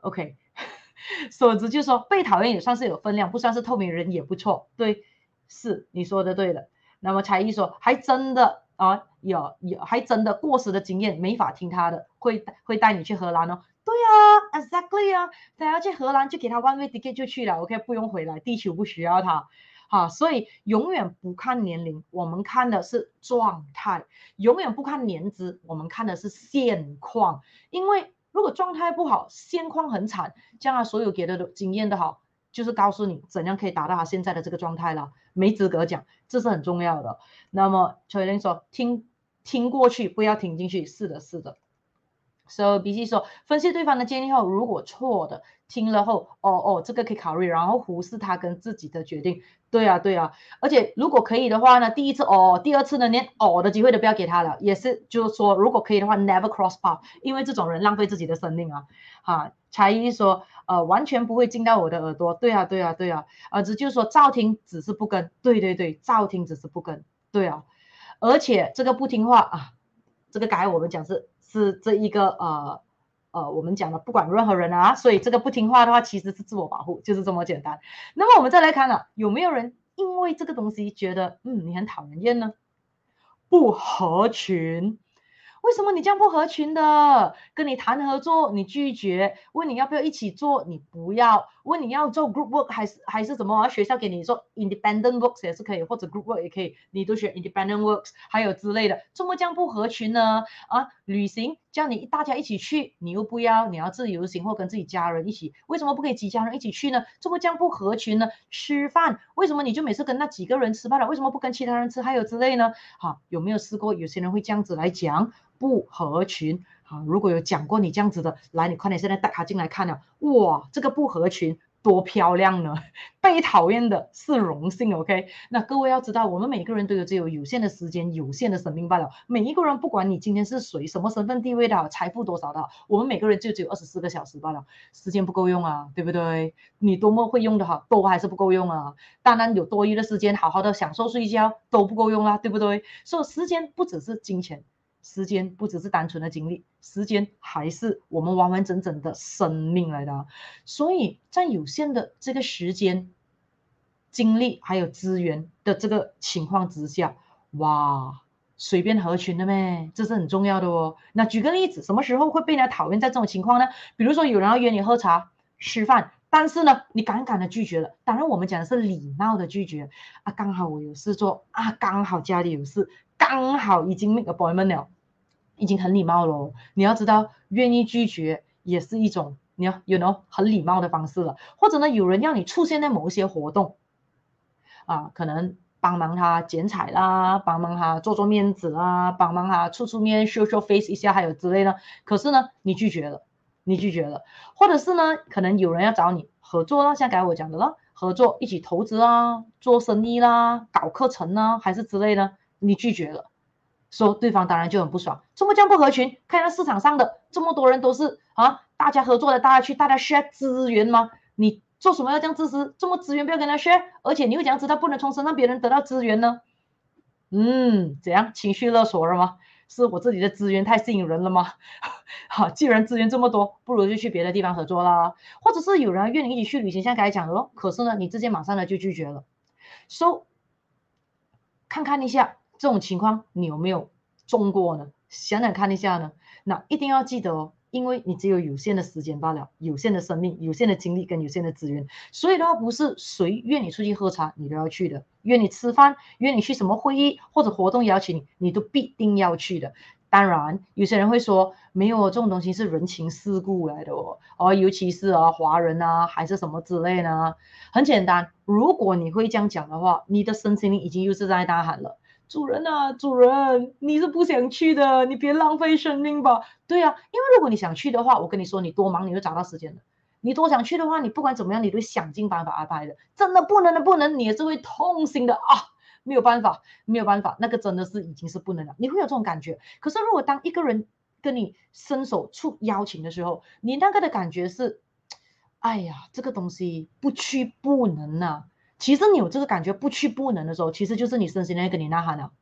OK，总之就说被讨厌也算是有分量，不算是透明人也不错。对，是你说的对的。那么才艺说还真的啊，有有还真的过时的经验，没法听他的，会会带你去荷兰哦。对啊，exactly 啊，他要去荷兰就给他 one way ticket 就去了，OK，不用回来，地球不需要他。好，所以永远不看年龄，我们看的是状态；永远不看年资，我们看的是现况。因为如果状态不好，现况很惨，将来所有给的经验都好，就是告诉你怎样可以达到他现在的这个状态了，没资格讲，这是很重要的。那么崔玲说，听听过去，不要听进去，是的，是的。So B C 说，分析对方的建议后，如果错的，听了后，哦哦，这个可以考虑，然后忽视他跟自己的决定。对啊，对啊，而且如果可以的话呢，第一次哦，第二次呢，连哦的机会都不要给他了。也是，就是说，如果可以的话，never cross path，因为这种人浪费自己的生命啊。哈，才艺说，呃，完全不会进到我的耳朵。对啊，对啊，对啊，儿子就是说，照听只是不跟。对对对，照听只是不跟。对啊，而且这个不听话啊，这个改我们讲是。是这一个呃呃，我们讲的不管任何人啊，所以这个不听话的话，其实是自我保护，就是这么简单。那么我们再来看了，有没有人因为这个东西觉得嗯你很讨人厌呢？不合群，为什么你这样不合群的？跟你谈合作，你拒绝；问你要不要一起做，你不要；问你要做 group work 还是还是什么？学校给你做 independent works 也是可以，或者 group work 也可以，你都选 independent works，还有之类的，怎么这样不合群呢？啊，旅行叫你大家一起去，你又不要，你要自由行或跟自己家人一起，为什么不可以几家人一起去呢？怎么这样不合群呢？吃饭为什么你就每次跟那几个人吃饭了？为什么不跟其他人吃？还有之类呢？好，有没有试过？有些人会这样子来讲。不合群啊！如果有讲过你这样子的，来，你快点现在带他进来看了。哇，这个不合群多漂亮呢！被讨厌的是荣幸，OK？那各位要知道，我们每个人都有只有有限的时间、有限的生命罢了。每一个人，不管你今天是谁、什么身份地位的、财富多少的，我们每个人就只有二十四个小时罢了，时间不够用啊，对不对？你多么会用的哈，都还是不够用啊。当然有多余的时间，好好的享受睡觉都不够用啊，对不对？所以时间不只是金钱。时间不只是单纯的精力，时间还是我们完完整整的生命来的。所以在有限的这个时间、精力还有资源的这个情况之下，哇，随便合群的咩？这是很重要的哦。那举个例子，什么时候会被人家讨厌？在这种情况呢？比如说有人要约你喝茶、吃饭，但是呢，你敢敢的拒绝了。当然，我们讲的是礼貌的拒绝啊。刚好我有事做啊，刚好家里有事，刚好已经 make appointment 了。已经很礼貌了，你要知道，愿意拒绝也是一种你要有 you know 很礼貌的方式了。或者呢，有人要你出现在某一些活动，啊，可能帮忙他剪彩啦，帮忙他做做面子啦，帮忙他出出面 show show face 一下，还有之类的。可是呢，你拒绝了，你拒绝了。或者是呢，可能有人要找你合作啦，像刚才我讲的了，合作一起投资啊，做生意啦，搞课程啊，还是之类的，你拒绝了。说对方当然就很不爽，这么这样不合群？看到市场上的这么多人都是啊，大家合作的，大家去，大家 share 资源吗？你做什么要这样自私？这么资源不要跟他 share，而且你又怎样知道不能从身上别人得到资源呢？嗯，怎样情绪勒索了吗？是我自己的资源太吸引人了吗？好，既然资源这么多，不如就去别的地方合作啦。或者是有人约你一起去旅行，像刚才讲的咯，可是呢，你直接马上呢就拒绝了。So，看看一下。这种情况你有没有中过呢？想想看一下呢。那一定要记得哦，因为你只有有限的时间罢了，有限的生命、有限的精力跟有限的资源，所以的话不是谁约你出去喝茶你都要去的，约你吃饭、约你去什么会议或者活动邀请你，你都必定要去的。当然，有些人会说没有这种东西是人情世故来的哦，哦，尤其是啊华人啊还是什么之类呢？很简单，如果你会这样讲的话，你的身心灵已经又是在大喊了。主人啊，主人，你是不想去的，你别浪费生命吧。对啊，因为如果你想去的话，我跟你说，你多忙你就找到时间的。你多想去的话，你不管怎么样，你都想尽办法安排的。真的不能的不能，你也是会痛心的啊，没有办法，没有办法，那个真的是已经是不能了。你会有这种感觉。可是如果当一个人跟你伸手出邀请的时候，你那个的感觉是，哎呀，这个东西不去不能啊。其实你有这个感觉不去不能的时候，其实就是你身心灵跟你呐喊了，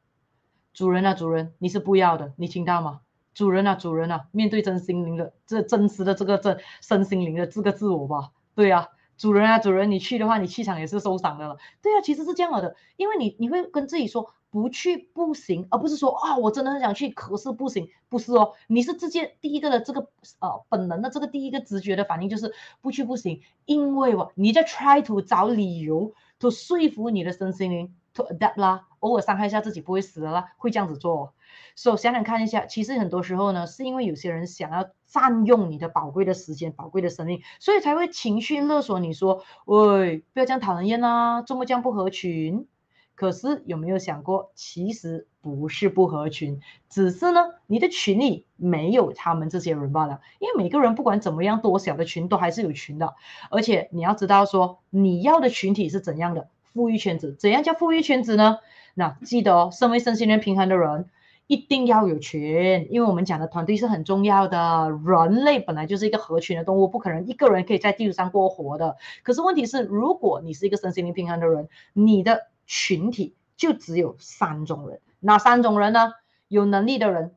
主人啊，主人，你是不要的，你听到吗？主人啊，主人啊，面对真心灵的这真实的这个这身心灵的这个自我吧。对呀、啊，主人啊，主人，你去的话，你气场也是受伤的了。对、啊，其实是这样的，因为你你会跟自己说不去不行，而不是说啊、我真的很想去，可是不行，不是哦，你是直接第一个的这个呃本能的这个第一个直觉的反应就是不去不行，因为我你在 try to 找理由。To 说服你的身心灵，to adapt 啦，偶尔伤害一下自己不会死的啦，会这样子做。所以想想看一下，其实很多时候呢，是因为有些人想要占用你的宝贵的时间、宝贵的生命，所以才会情绪勒索你说：“喂，不要这样讨人厌啊，这么这样不合群。”可是有没有想过，其实不是不合群，只是呢，你的群里没有他们这些人罢了。因为每个人不管怎么样，多小的群都还是有群的。而且你要知道说，你要的群体是怎样的富裕圈子？怎样叫富裕圈子呢？那记得哦，身为身心灵平衡的人，一定要有群，因为我们讲的团队是很重要的。人类本来就是一个合群的动物，不可能一个人可以在地球上过活的。可是问题是，如果你是一个身心灵平衡的人，你的群体就只有三种人，哪三种人呢？有能力的人，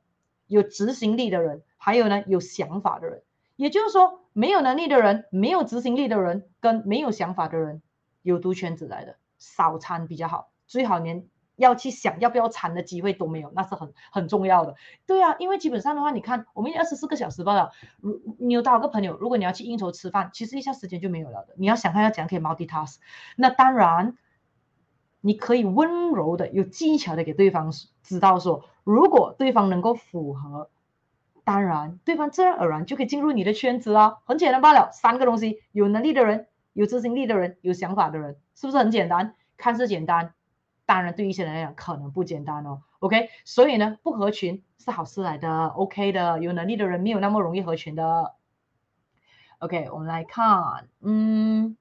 有执行力的人，还有呢，有想法的人。也就是说，没有能力的人、没有执行力的人跟没有想法的人，有毒圈子来的，少参比较好，最好连要去想要不要参的机会都没有，那是很很重要的。对啊，因为基本上的话，你看我们二十四个小时罢了。如你有多少个朋友，如果你要去应酬吃饭，其实一下时间就没有了的。你要想看要怎样可以 multitask，那当然你可以温柔的、有技巧的给对方知道说，如果对方能够符合，当然对方自然而然就可以进入你的圈子啊，很简单罢了。三个东西：有能力的人、有执行力的人、有想法的人，是不是很简单？看似简单。当然，对一些人来讲，可能不简单哦。OK，所以呢，不合群是好事来的，OK 的。有能力的人没有那么容易合群的。OK，我们来看，嗯，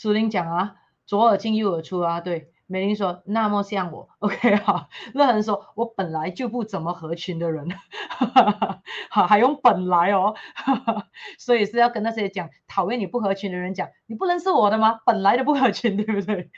苏林讲啊，左耳进右耳出啊，对。美玲说：“那么像我，OK 好。”乐恒说：“我本来就不怎么合群的人，好还用本来哦，所以是要跟那些讲讨厌你不合群的人讲，你不认识我的吗？本来就不合群，对不对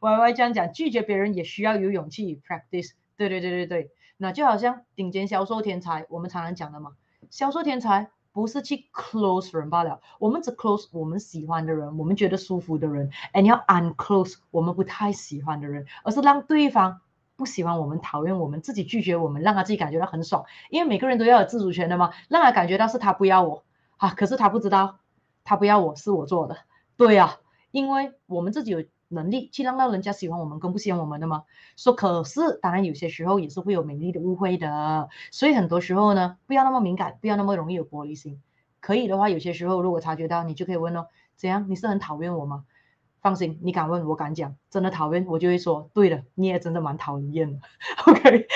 ？Y Y 这样讲，拒绝别人也需要有勇气，practice。对对对对对，那就好像顶尖销售天才，我们常常讲的嘛，销售天才。”不是去 close 人罢了，我们只 close 我们喜欢的人，我们觉得舒服的人，而你要 unclose 我们不太喜欢的人，而是让对方不喜欢我们、讨厌我们、自己拒绝我们，让他自己感觉到很爽。因为每个人都要有自主权的嘛，让他感觉到是他不要我啊，可是他不知道，他不要我是我做的，对、啊，因为我们自己有。能力去让到人家喜欢我们，跟不喜欢我们的吗？说可是，当然有些时候也是会有美丽的误会的。所以很多时候呢，不要那么敏感，不要那么容易有玻璃心。可以的话，有些时候如果察觉到，你就可以问哦，怎样？你是很讨厌我吗？放心，你敢问，我敢讲，真的讨厌，我就会说，对的，你也真的蛮讨厌的。OK，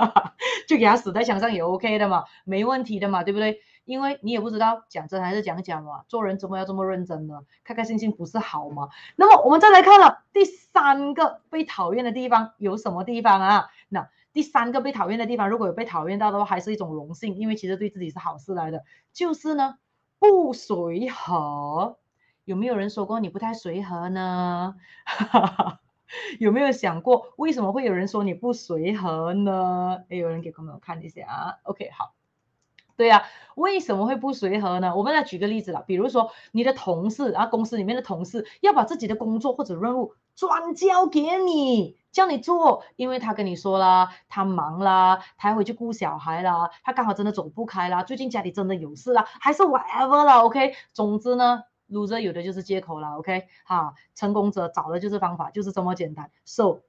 就给他死在墙上也 OK 的嘛，没问题的嘛，对不对？因为你也不知道讲真还是讲假嘛，做人怎么要这么认真呢？开开心心不是好吗？那么我们再来看了第三个被讨厌的地方有什么地方啊？那第三个被讨厌的地方，如果有被讨厌到的话，还是一种荣幸，因为其实对自己是好事来的。就是呢，不随和。有没有人说过你不太随和呢？有没有想过为什么会有人说你不随和呢？诶，有人给朋友看一下啊。OK，好。对呀、啊，为什么会不随和呢？我们来举个例子啦，比如说你的同事啊，公司里面的同事要把自己的工作或者任务转交给你，叫你做，因为他跟你说啦，他忙啦，他要回去顾小孩啦，他刚好真的走不开啦，最近家里真的有事啦，还是 whatever 啦，OK，总之呢，loser 有的就是借口啦，OK，哈，成功者找的就是方法，就是这么简单。So，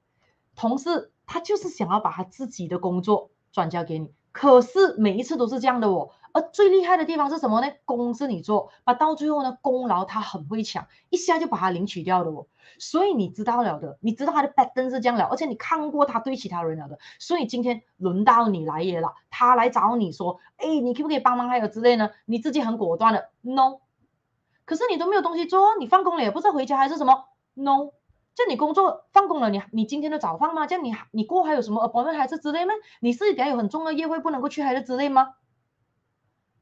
同事他就是想要把他自己的工作转交给你。可是每一次都是这样的哦，而最厉害的地方是什么呢？工是你做，把到最后呢，功劳他很会抢，一下就把他领取掉的哦。所以你知道了的，你知道他的 pattern 是这样了，而且你看过他对其他人了的。所以今天轮到你来也了，他来找你说，哎，你可不可以帮忙？还有之类呢？你自己很果断的，no。可是你都没有东西做，你放工了也不知道回家还是什么，no。像你工作放工了，你你今天的早放吗？这样你你过还有什么 appointment 还是之类吗？你是等下有很重要的约会不能够去还是之类吗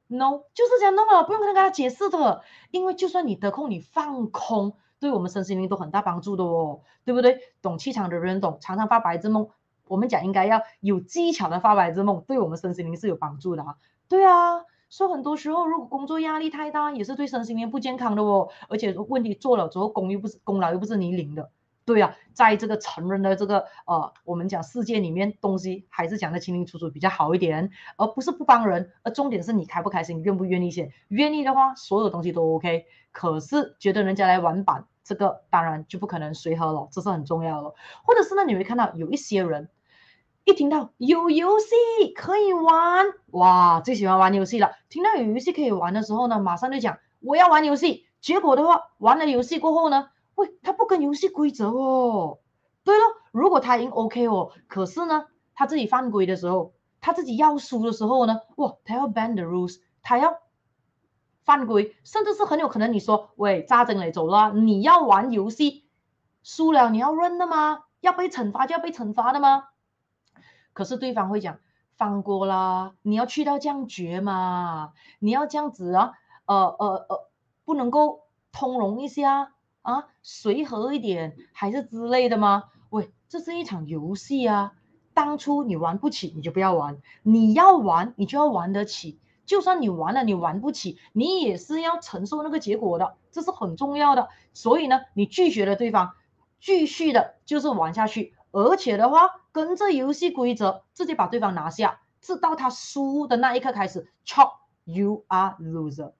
？No，就是这样弄了，不用跟他解释的。因为就算你得空，你放空，对我们身心灵都很大帮助的哦，对不对？懂气场的人懂，常常发白日梦，我们讲应该要有技巧的发白日梦，对我们身心灵是有帮助的啊。对啊，所以很多时候如果工作压力太大，也是对身心灵不健康的哦。而且问题做了之后，功又不是功劳又不是你领的。对、啊，在这个成人的这个呃，我们讲世界里面，东西还是讲得清清楚楚比较好一点，而不是不帮人。而重点是你开不开心，愿不愿意写。愿意的话，所有东西都 OK。可是觉得人家来玩板，这个当然就不可能随和了，这是很重要的。或者是呢，你会看到有一些人，一听到有游戏可以玩，哇，最喜欢玩游戏了。听到有游戏可以玩的时候呢，马上就讲我要玩游戏。结果的话，玩了游戏过后呢？喂，他不跟游戏规则哦。对了，如果他赢 OK 哦，可是呢，他自己犯规的时候，他自己要输的时候呢，哇，他要 bend the rules，他要犯规，甚至是很有可能你说，喂，扎针来走了，你要玩游戏，输了你要认的吗？要被惩罚就要被惩罚的吗？可是对方会讲，放过啦，你要去到这样绝嘛？你要这样子啊，呃呃呃，不能够通融一下？啊，随和一点还是之类的吗？喂，这是一场游戏啊！当初你玩不起，你就不要玩；你要玩，你就要玩得起。就算你玩了，你玩不起，你也是要承受那个结果的，这是很重要的。所以呢，你拒绝了对方，继续的就是玩下去，而且的话，跟着游戏规则，直接把对方拿下，直到他输的那一刻开始，chop you are loser，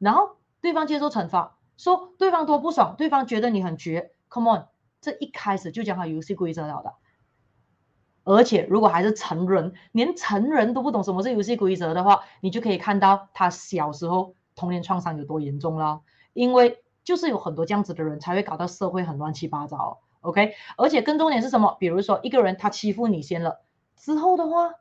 然后对方接受惩罚，说对方多不爽，对方觉得你很绝，come on，这一开始就讲好游戏规则了的。而且如果还是成人，连成人都不懂什么是游戏规则的话，你就可以看到他小时候童年创伤有多严重了。因为就是有很多这样子的人才会搞到社会很乱七八糟，OK？而且更重点是什么？比如说一个人他欺负你先了，之后的话，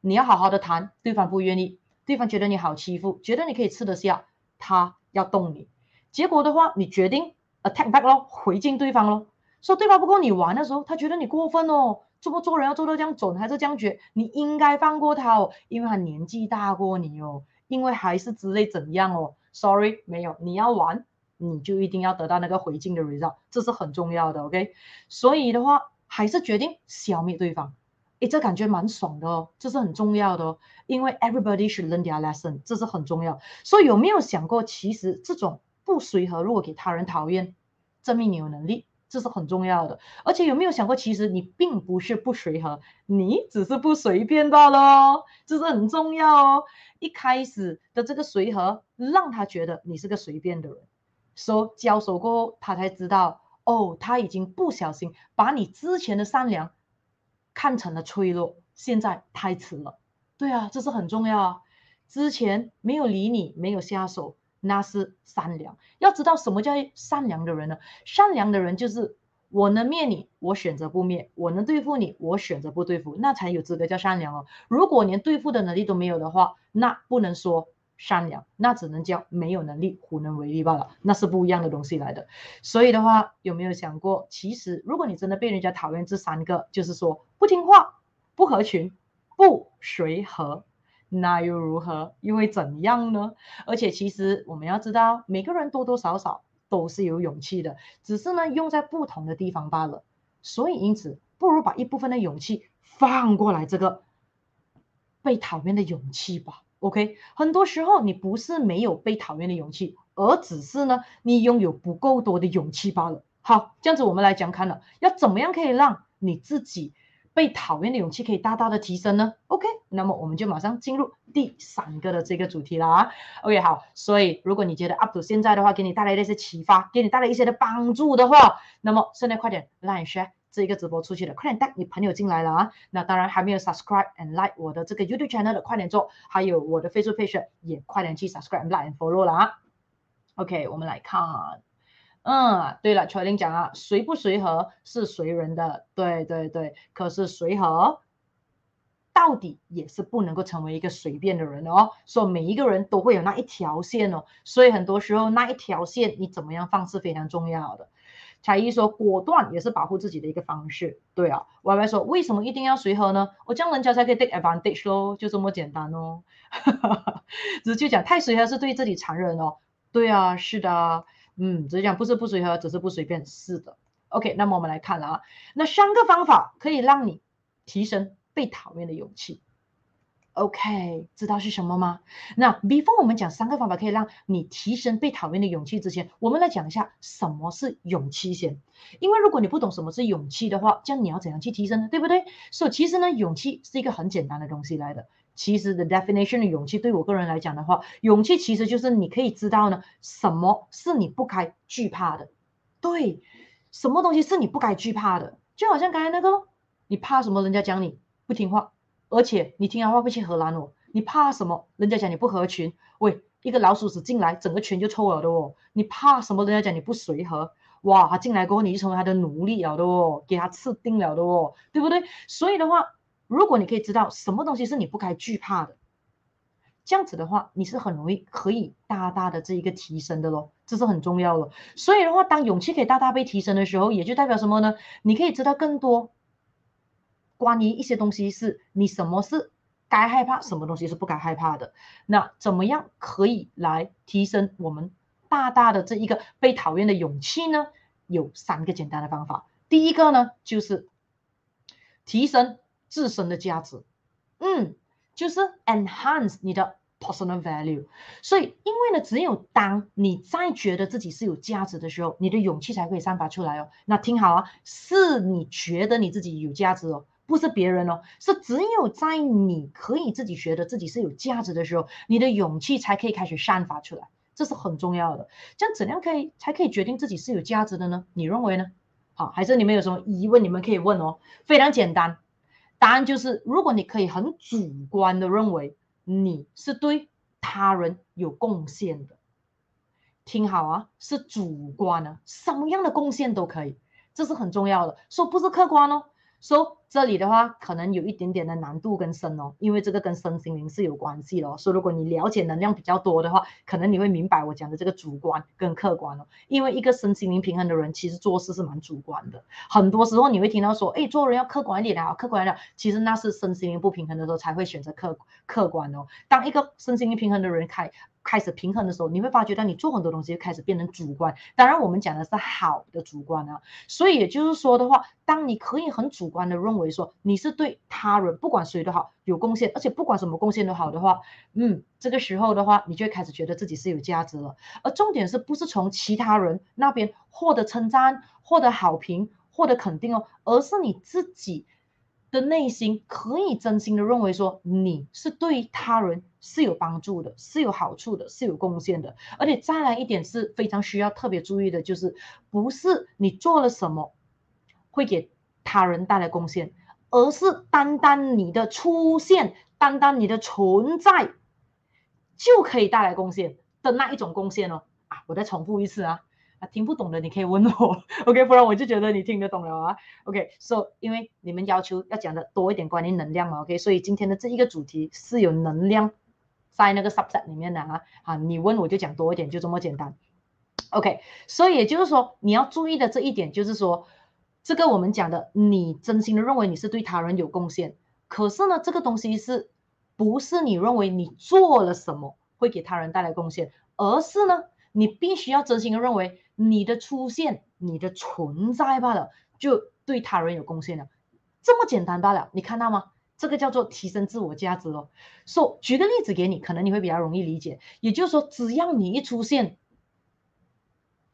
你要好好的谈，对方不愿意，对方觉得你好欺负，觉得你可以吃得下，他要动你，结果的话，你决定 attack back 咯，回敬对方咯，说对方不跟你玩的时候，他觉得你过分哦。做不做人要做到这样准还是这样绝？你应该放过他哦，因为他年纪大过你哦，因为还是之类怎样哦？Sorry，没有，你要玩，你就一定要得到那个回敬的 result，这是很重要的，OK？所以的话，还是决定消灭对方，诶，这感觉蛮爽的哦，这是很重要的哦，因为 everybody should learn their lesson，这是很重要。所以有没有想过，其实这种不随和，如果给他人讨厌，证明你有能力。这是很重要的，而且有没有想过，其实你并不是不随和，你只是不随便罢了，这是很重要哦。一开始的这个随和，让他觉得你是个随便的人，说交手过后，他才知道，哦，他已经不小心把你之前的善良看成了脆弱，现在太迟了。对啊，这是很重要啊，之前没有理你，没有下手。那是善良，要知道什么叫善良的人呢？善良的人就是我能灭你，我选择不灭；我能对付你，我选择不对付，那才有资格叫善良哦。如果连对付的能力都没有的话，那不能说善良，那只能叫没有能力、无能为力罢了。那是不一样的东西来的。所以的话，有没有想过，其实如果你真的被人家讨厌，这三个就是说不听话、不合群、不随和。那又如何？又会怎样呢？而且其实我们要知道，每个人多多少少都是有勇气的，只是呢用在不同的地方罢了。所以因此，不如把一部分的勇气放过来，这个被讨厌的勇气吧。OK，很多时候你不是没有被讨厌的勇气，而只是呢你拥有不够多的勇气罢了。好，这样子我们来讲看了，要怎么样可以让你自己。被讨厌的勇气可以大大的提升呢？OK，那么我们就马上进入第三个的这个主题了啊。OK，好，所以如果你觉得 up to 现在的话，给你带来的一些启发，给你带来一些的帮助的话，那么现在快点 like share 这个直播出去了，快点带你朋友进来了啊。那当然还没有 subscribe and like 我的这个 YouTube channel 的，快点做，还有我的 Facebook page 也快点去 subscribe and like and follow 了啊。OK，我们来看。嗯，对了，乔林讲啊，随不随和是随人的，对对对。可是随和到底也是不能够成为一个随便的人哦。所以每一个人都会有那一条线哦，所以很多时候那一条线你怎么样放是非常重要的。才艺说果断也是保护自己的一个方式，对啊。歪歪说为什么一定要随和呢？我这样人家才可以 take advantage 咯，就这么简单哦。直接讲太随和是对自己残忍哦。对啊，是的。嗯，只是讲不是不随和，只是不随便。是的，OK。那么我们来看了啊，那三个方法可以让你提升被讨厌的勇气。OK，知道是什么吗？那 before 我们讲三个方法可以让你提升被讨厌的勇气之前，我们来讲一下什么是勇气先。因为如果你不懂什么是勇气的话，这样你要怎样去提升呢？对不对？所以其实呢，勇气是一个很简单的东西来的。其实的 definition 的勇气，对我个人来讲的话，勇气其实就是你可以知道呢，什么是你不该惧怕的，对，什么东西是你不该惧怕的，就好像刚才那个，你怕什么？人家讲你不听话，而且你听他话会去荷兰哦，你怕什么？人家讲你不合群，喂，一个老鼠屎进来，整个群就臭了的哦，你怕什么？人家讲你不随和，哇，他进来过后你就成为他的奴隶了的哦，给他吃定了的哦，对不对？所以的话。如果你可以知道什么东西是你不该惧怕的，这样子的话，你是很容易可以大大的这一个提升的咯，这是很重要的。所以的话，当勇气可以大大被提升的时候，也就代表什么呢？你可以知道更多关于一些东西，是你什么是该害怕，什么东西是不该害怕的。那怎么样可以来提升我们大大的这一个被讨厌的勇气呢？有三个简单的方法。第一个呢，就是提升。自身的价值，嗯，就是 enhance 你的 personal value。所以，因为呢，只有当你再觉得自己是有价值的时候，你的勇气才可以散发出来哦。那听好啊，是你觉得你自己有价值哦，不是别人哦，是只有在你可以自己觉得自己是有价值的时候，你的勇气才可以开始散发出来，这是很重要的。这样怎样可以才可以决定自己是有价值的呢？你认为呢？好，还是你们有什么疑问，你们可以问哦。非常简单，答案就是：如果你可以很主观的认为你是对他人有贡献的，听好啊，是主观的，什么样的贡献都可以，这是很重要的，说不是客观哦。说、这里的话，可能有一点点的难度跟深哦，因为这个跟身心灵是有关系的哦。所以如果你了解能量比较多的话，可能你会明白我讲的这个主观跟客观哦。因为一个身心灵平衡的人，其实做事是蛮主观的。很多时候你会听到说，哎，做人要客观一点的，客观一点。其实那是身心灵不平衡的时候才会选择客客观哦。当一个身心灵平衡的人开开始平衡的时候，你会发觉到你做很多东西就开始变成主观。当然，我们讲的是好的主观啊。所以也就是说的话，当你可以很主观的认为说你是对他人不管谁都好有贡献，而且不管什么贡献都好的话，嗯，这个时候的话，你就会开始觉得自己是有价值了。而重点是不是从其他人那边获得称赞、获得好评、获得肯定哦，而是你自己。的内心可以真心的认为说你是对他人是有帮助的，是有好处的，是有贡献的。而且再来一点是非常需要特别注意的，就是不是你做了什么会给他人带来贡献，而是单单你的出现，单单你的存在就可以带来贡献的那一种贡献哦。啊，我再重复一次啊。啊，听不懂的你可以问我，OK，不然我就觉得你听得懂了啊，OK，So，、okay, 因为你们要求要讲的多一点关于能量嘛，OK，所以今天的这一个主题是有能量在那个 subset 里面的啊，啊，你问我就讲多一点，就这么简单，OK，所以也就是说你要注意的这一点就是说，这个我们讲的，你真心的认为你是对他人有贡献，可是呢，这个东西是不是你认为你做了什么会给他人带来贡献，而是呢，你必须要真心的认为。你的出现，你的存在罢了，就对他人有贡献了，这么简单罢了。你看到吗？这个叫做提升自我价值哦。说，举个例子给你，可能你会比较容易理解。也就是说，只要你一出现，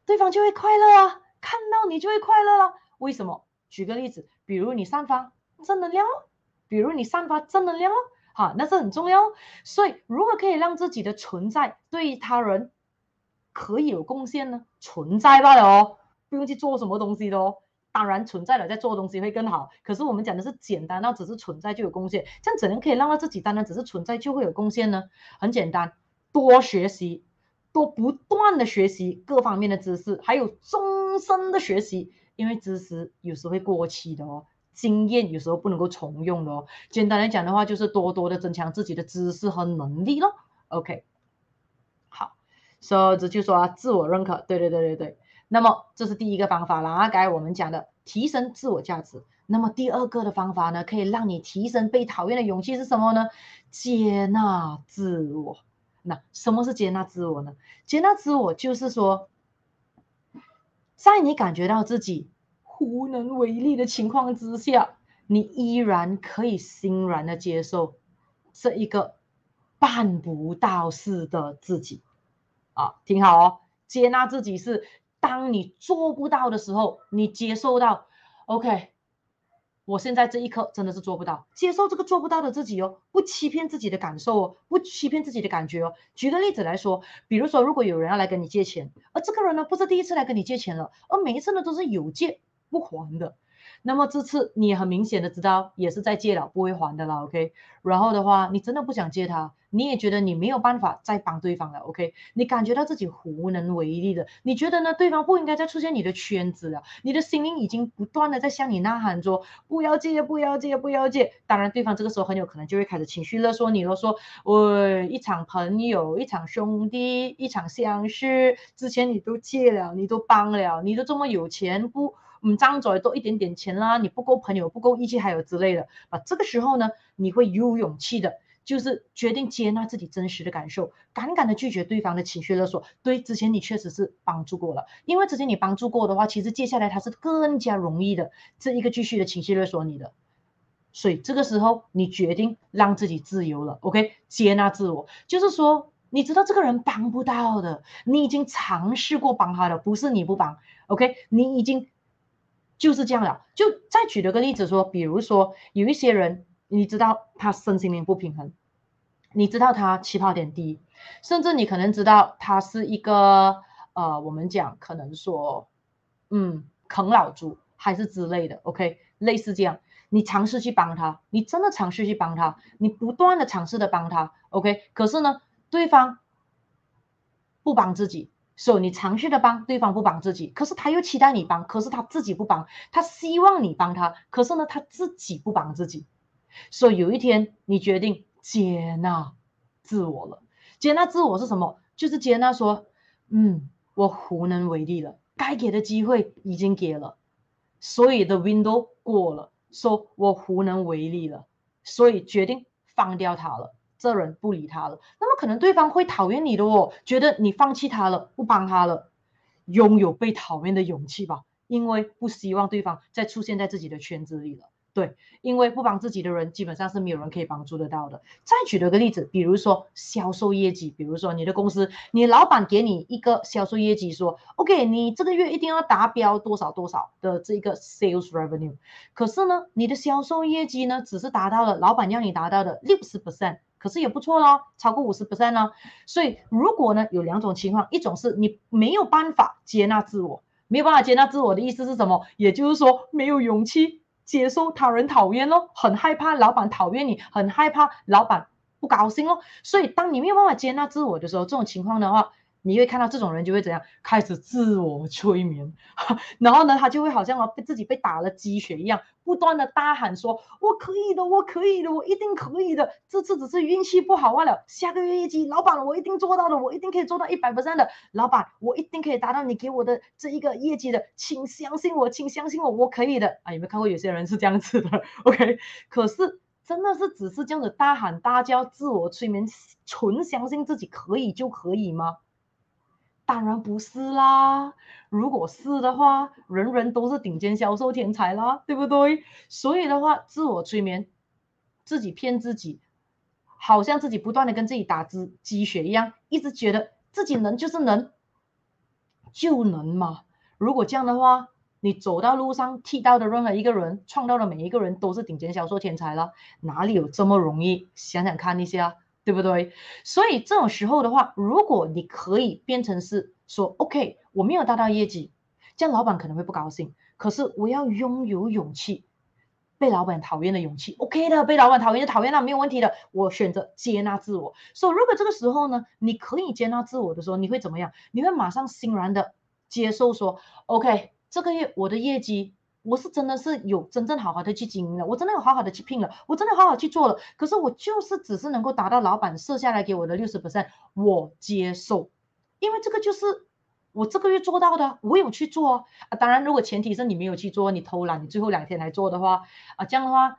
对方就会快乐啊，看到你就会快乐了。为什么？举个例子，比如你散发正能量，比如你散发正能量，好，那是很重要。所以，如何可以让自己的存在对他人？可以有贡献呢，存在罢了哦，不用去做什么东西的哦。当然存在了，再做东西会更好。可是我们讲的是简单那只是存在就有贡献，这样怎样可以让到自己单单只是存在就会有贡献呢？很简单，多学习，多不断的学习各方面的知识，还有终身的学习，因为知识有时会过期的哦，经验有时候不能够重用的哦。简单来讲的话，就是多多的增强自己的知识和能力咯。OK 好。所以这就说自我认可，对对对对对。那么这是第一个方法啦，刚才我们讲的提升自我价值。那么第二个的方法呢，可以让你提升被讨厌的勇气是什么呢？接纳自我。那什么是接纳自我呢？接纳自我就是说，在你感觉到自己无能为力的情况之下，你依然可以欣然的接受这一个办不到事的自己。啊，听好哦，接纳自己是当你做不到的时候，你接受到，OK，我现在这一刻真的是做不到，接受这个做不到的自己哦，不欺骗自己的感受哦，不欺骗自己的感觉哦。举个例子来说，比如说，如果有人要来跟你借钱，而这个人呢不是第一次来跟你借钱了，而每一次呢都是有借不还的。那么这次你很明显的知道，也是在借了，不会还的了，OK。然后的话，你真的不想借他，你也觉得你没有办法再帮对方了，OK。你感觉到自己无能为力的，你觉得呢？对方不应该再出现你的圈子了，你的心灵已经不断的在向你呐喊着，不要借，不要借，不要借。当然，对方这个时候很有可能就会开始情绪勒索你了，说，喂，一场朋友，一场兄弟，一场相识，之前你都借了，你都帮了，你都这么有钱，不？嗯，张嘴多一点点钱啦，你不够朋友，不够义气，还有之类的啊。这个时候呢，你会有勇气的，就是决定接纳自己真实的感受，敢敢的拒绝对方的情绪勒索。对，之前你确实是帮助过了，因为之前你帮助过的话，其实接下来他是更加容易的，这一个继续的情绪勒索你的。所以这个时候你决定让自己自由了，OK？接纳自我，就是说你知道这个人帮不到的，你已经尝试过帮他了，不是你不帮，OK？你已经就是这样了。就再举了个例子说，比如说有一些人，你知道他身心灵不平衡，你知道他起跑点低，甚至你可能知道他是一个呃，我们讲可能说，嗯，啃老族还是之类的，OK？类似这样。你尝试去帮他，你真的尝试去帮他，你不断的尝试的帮他，OK？可是呢，对方不帮自己，所以你尝试的帮对方不帮自己，可是他又期待你帮，可是他自己不帮，他希望你帮他，可是呢，他自己不帮自己，所以有一天你决定接纳自我了。接纳自我是什么？就是接纳说，嗯，我无能为力了，该给的机会已经给了，所以的 window 过了。说我无能为力了，所以决定放掉他了。这人不理他了，那么可能对方会讨厌你的哦，觉得你放弃他了，不帮他了，拥有被讨厌的勇气吧，因为不希望对方再出现在自己的圈子里了。对，因为不帮自己的人，基本上是没有人可以帮助得到的。再举了个例子，比如说销售业绩，比如说你的公司，你老板给你一个销售业绩，说，OK，你这个月一定要达标多少多少的这个 sales revenue。可是呢，你的销售业绩呢，只是达到了老板要你达到的六十 percent，可是也不错咯，超过五十 percent 呢。所以如果呢，有两种情况，一种是你没有办法接纳自我，没有办法接纳自我的意思是什么？也就是说，没有勇气。接受他人讨厌咯，很害怕老板讨厌你，很害怕老板不高兴哦。所以当你没有办法接纳自我的时候，这种情况的话。你会看到这种人就会怎样，开始自我催眠，然后呢，他就会好像哦，被自己被打了鸡血一样，不断的大喊说：“我可以的，我可以的，我一定可以的。这次只是运气不好罢了，下个月业绩，老板，我一定做到的，我一定可以做到一百%的，老板，我一定可以达到你给我的这一个业绩的，请相信我，请相信我，我可以的。”啊，有没有看过有些人是这样子的？OK，可是真的是只是这样子大喊大叫，自我催眠，纯相信自己可以就可以吗？当然不是啦，如果是的话，人人都是顶尖销售天才啦，对不对？所以的话，自我催眠，自己骗自己，好像自己不断的跟自己打鸡鸡血一样，一直觉得自己能就是能，就能嘛。如果这样的话，你走到路上踢到的任何一个人，撞到的每一个人都是顶尖销售天才了，哪里有这么容易？想想看一下。对不对？所以这种时候的话，如果你可以变成是说，OK，我没有达到业绩，这样老板可能会不高兴。可是我要拥有勇气，被老板讨厌的勇气，OK 的，被老板讨厌就讨厌了，没有问题的。我选择接纳自我。所以如果这个时候呢，你可以接纳自我的时候，你会怎么样？你会马上欣然的接受说，OK，这个月我的业绩。我是真的是有真正好好的去经营了，我真的有好好的去拼了，我真的好好去做了。可是我就是只是能够达到老板设下来给我的六十 percent，我接受，因为这个就是我这个月做到的，我有去做啊。当然，如果前提是你没有去做，你偷懒，你最后两天来做的话啊，这样的话，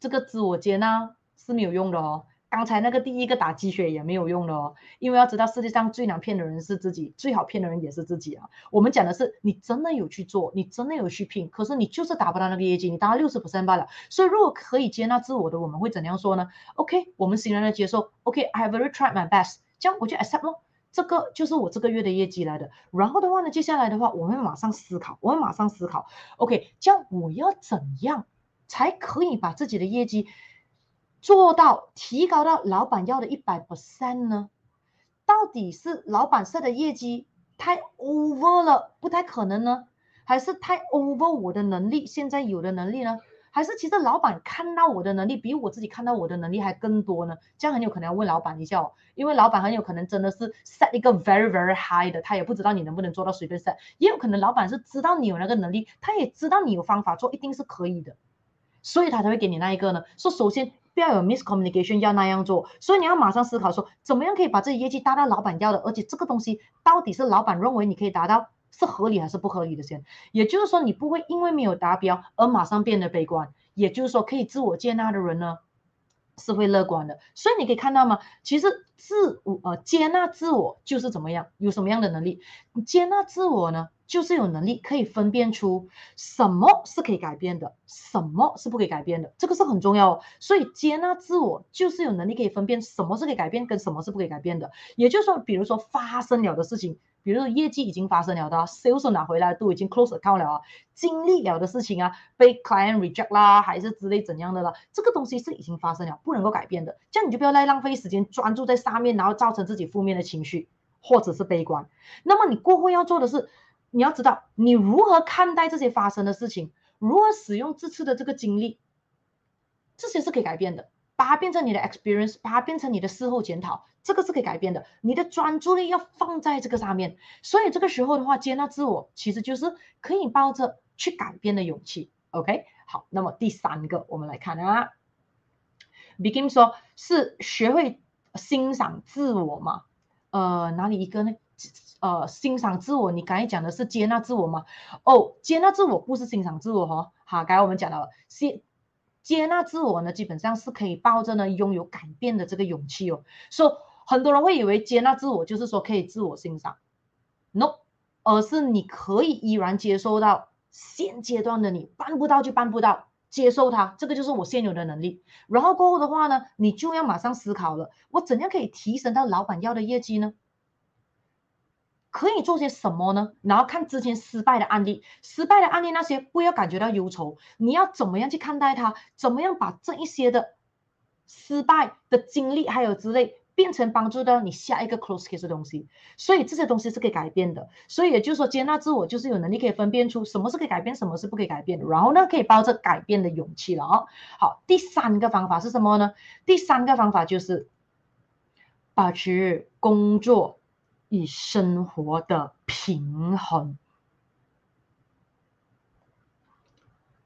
这个自我接纳是没有用的哦。刚才那个第一个打鸡血也没有用的哦，因为要知道世界上最难骗的人是自己，最好骗的人也是自己啊。我们讲的是你真的有去做，你真的有去拼，可是你就是达不到那个业绩，你达到六十 percent 罢了。所以如果可以接纳自我的，我们会怎样说呢？OK，我们欣然的接受。OK，I have a really tried my best，这样我就 accept 咯，这个就是我这个月的业绩来的。然后的话呢，接下来的话，我们马上思考，我们马上思考。OK，这样我要怎样才可以把自己的业绩？做到提高到老板要的一百 percent 呢？到底是老板设的业绩太 over 了，不太可能呢？还是太 over 我的能力现在有的能力呢？还是其实老板看到我的能力比我自己看到我的能力还更多呢？这样很有可能要问老板一下哦，因为老板很有可能真的是 set 一个 very very high 的，他也不知道你能不能做到随便 set，也有可能老板是知道你有那个能力，他也知道你有方法做，一定是可以的，所以他才会给你那一个呢。说首先。不要有 miscommunication，要那样做，所以你要马上思考说，怎么样可以把这业绩达到老板要的，而且这个东西到底是老板认为你可以达到，是合理还是不合理的先。也就是说，你不会因为没有达标而马上变得悲观。也就是说，可以自我接纳的人呢，是会乐观的。所以你可以看到吗？其实自我呃接纳自我就是怎么样，有什么样的能力？接纳自我呢，就是有能力可以分辨出什么是可以改变的，什么是不可以改变的，这个是很重要哦。所以接纳自我就是有能力可以分辨什么是可以改变，跟什么是不可以改变的。也就是说，比如说发生了的事情，比如说业绩已经发生了的，sales 拿回来都已经 close account 了啊，经历了的事情啊，被 client reject 啦，还是之类怎样的啦，这个东西是已经发生了，不能够改变的。这样你就不要再浪费时间专注在上面，然后造成自己负面的情绪或者是悲观。那么你过后要做的是。你要知道，你如何看待这些发生的事情，如何使用这次的这个经历，这些是可以改变的。把它变成你的 experience，把它变成你的事后检讨，这个是可以改变的。你的专注力要放在这个上面。所以这个时候的话，接纳自我其实就是可以抱着去改变的勇气。OK，好，那么第三个我们来看啊，Begin 说是学会欣赏自我嘛？呃，哪里一个呢？呃，欣赏自我，你刚才讲的是接纳自我吗？哦，接纳自我不是欣赏自我、哦。好，刚才我们讲到了，接接纳自我呢，基本上是可以抱着呢拥有改变的这个勇气哦。所以很多人会以为接纳自我就是说可以自我欣赏，no，而是你可以依然接受到现阶段的你办不到就办不到，接受它，这个就是我现有的能力。然后过后的话呢，你就要马上思考了，我怎样可以提升到老板要的业绩呢？可以做些什么呢？然后看之前失败的案例，失败的案例那些不要感觉到忧愁，你要怎么样去看待它？怎么样把这一些的失败的经历还有之类变成帮助到你下一个 close case 的东西？所以这些东西是可以改变的。所以也就是说，接纳自我就是有能力可以分辨出什么是可以改变，什么是不可以改变的。然后呢，可以抱着改变的勇气了哦。好，第三个方法是什么呢？第三个方法就是保持工作与生活的平衡，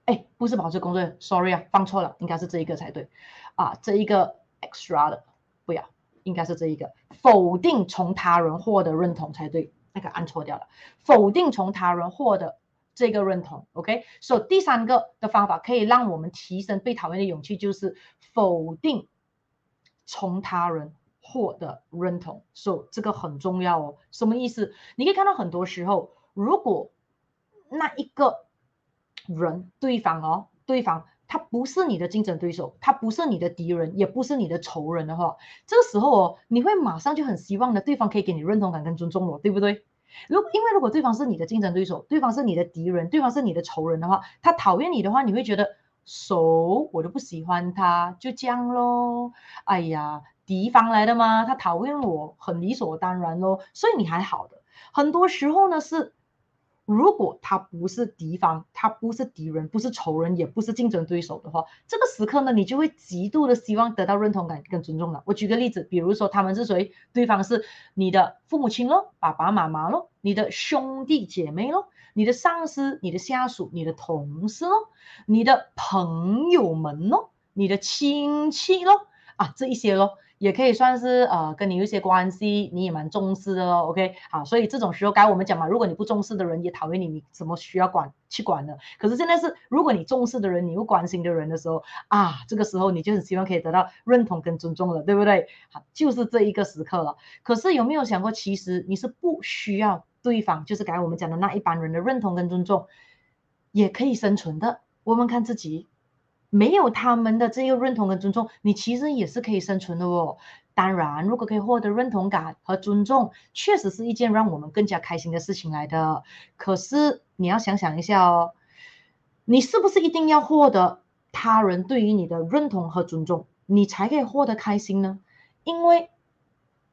哎，不是保持工作，sorry 啊，放错了，应该是这一个才对。啊，这一个 extra 的不要，应该是这一个。否定从他人获得认同才对，那个按错掉了，否定从他人获得这个认同，OK，所以第三个的方法可以让我们提升被讨厌的勇气，就是否定从他人。获得认同，所以这个很重要哦。什么意思？你可以看到很多时候，如果那一个人对方哦，对方他不是你的竞争对手，他不是你的敌人，也不是你的仇人的话，这个时候哦，你会马上就很希望的对方可以给你认同感跟尊重我，对不对？如因为如果对方是你的竞争对手，对方是你的敌人，对方是你的仇人的话，他讨厌你的话，你会觉得，熟我都不喜欢他，就这样咯。哎呀。敌方来的吗？他讨厌我，很理所当然咯。所以你还好的。很多时候呢，是如果他不是敌方，他不是敌人，不是仇人，也不是竞争对手的话，这个时刻呢，你就会极度的希望得到认同感跟尊重了。我举个例子，比如说他们是谁？对方是你的父母亲咯，爸爸妈妈咯，你的兄弟姐妹咯，你的上司、你的下属、你的同事咯，你的朋友们咯，你的亲戚咯，啊，这一些咯。也可以算是呃跟你有一些关系，你也蛮重视的哦。OK，好，所以这种时候该我们讲嘛，如果你不重视的人也讨厌你，你怎么需要管去管呢？可是现在是，如果你重视的人，你又关心的人的时候啊，这个时候你就很希望可以得到认同跟尊重了，对不对？好，就是这一个时刻了。可是有没有想过，其实你是不需要对方，就是刚才我们讲的那一般人的认同跟尊重，也可以生存的。我们看自己。没有他们的这个认同跟尊重，你其实也是可以生存的哦。当然，如果可以获得认同感和尊重，确实是一件让我们更加开心的事情来的。可是你要想想一下哦，你是不是一定要获得他人对于你的认同和尊重，你才可以获得开心呢？因为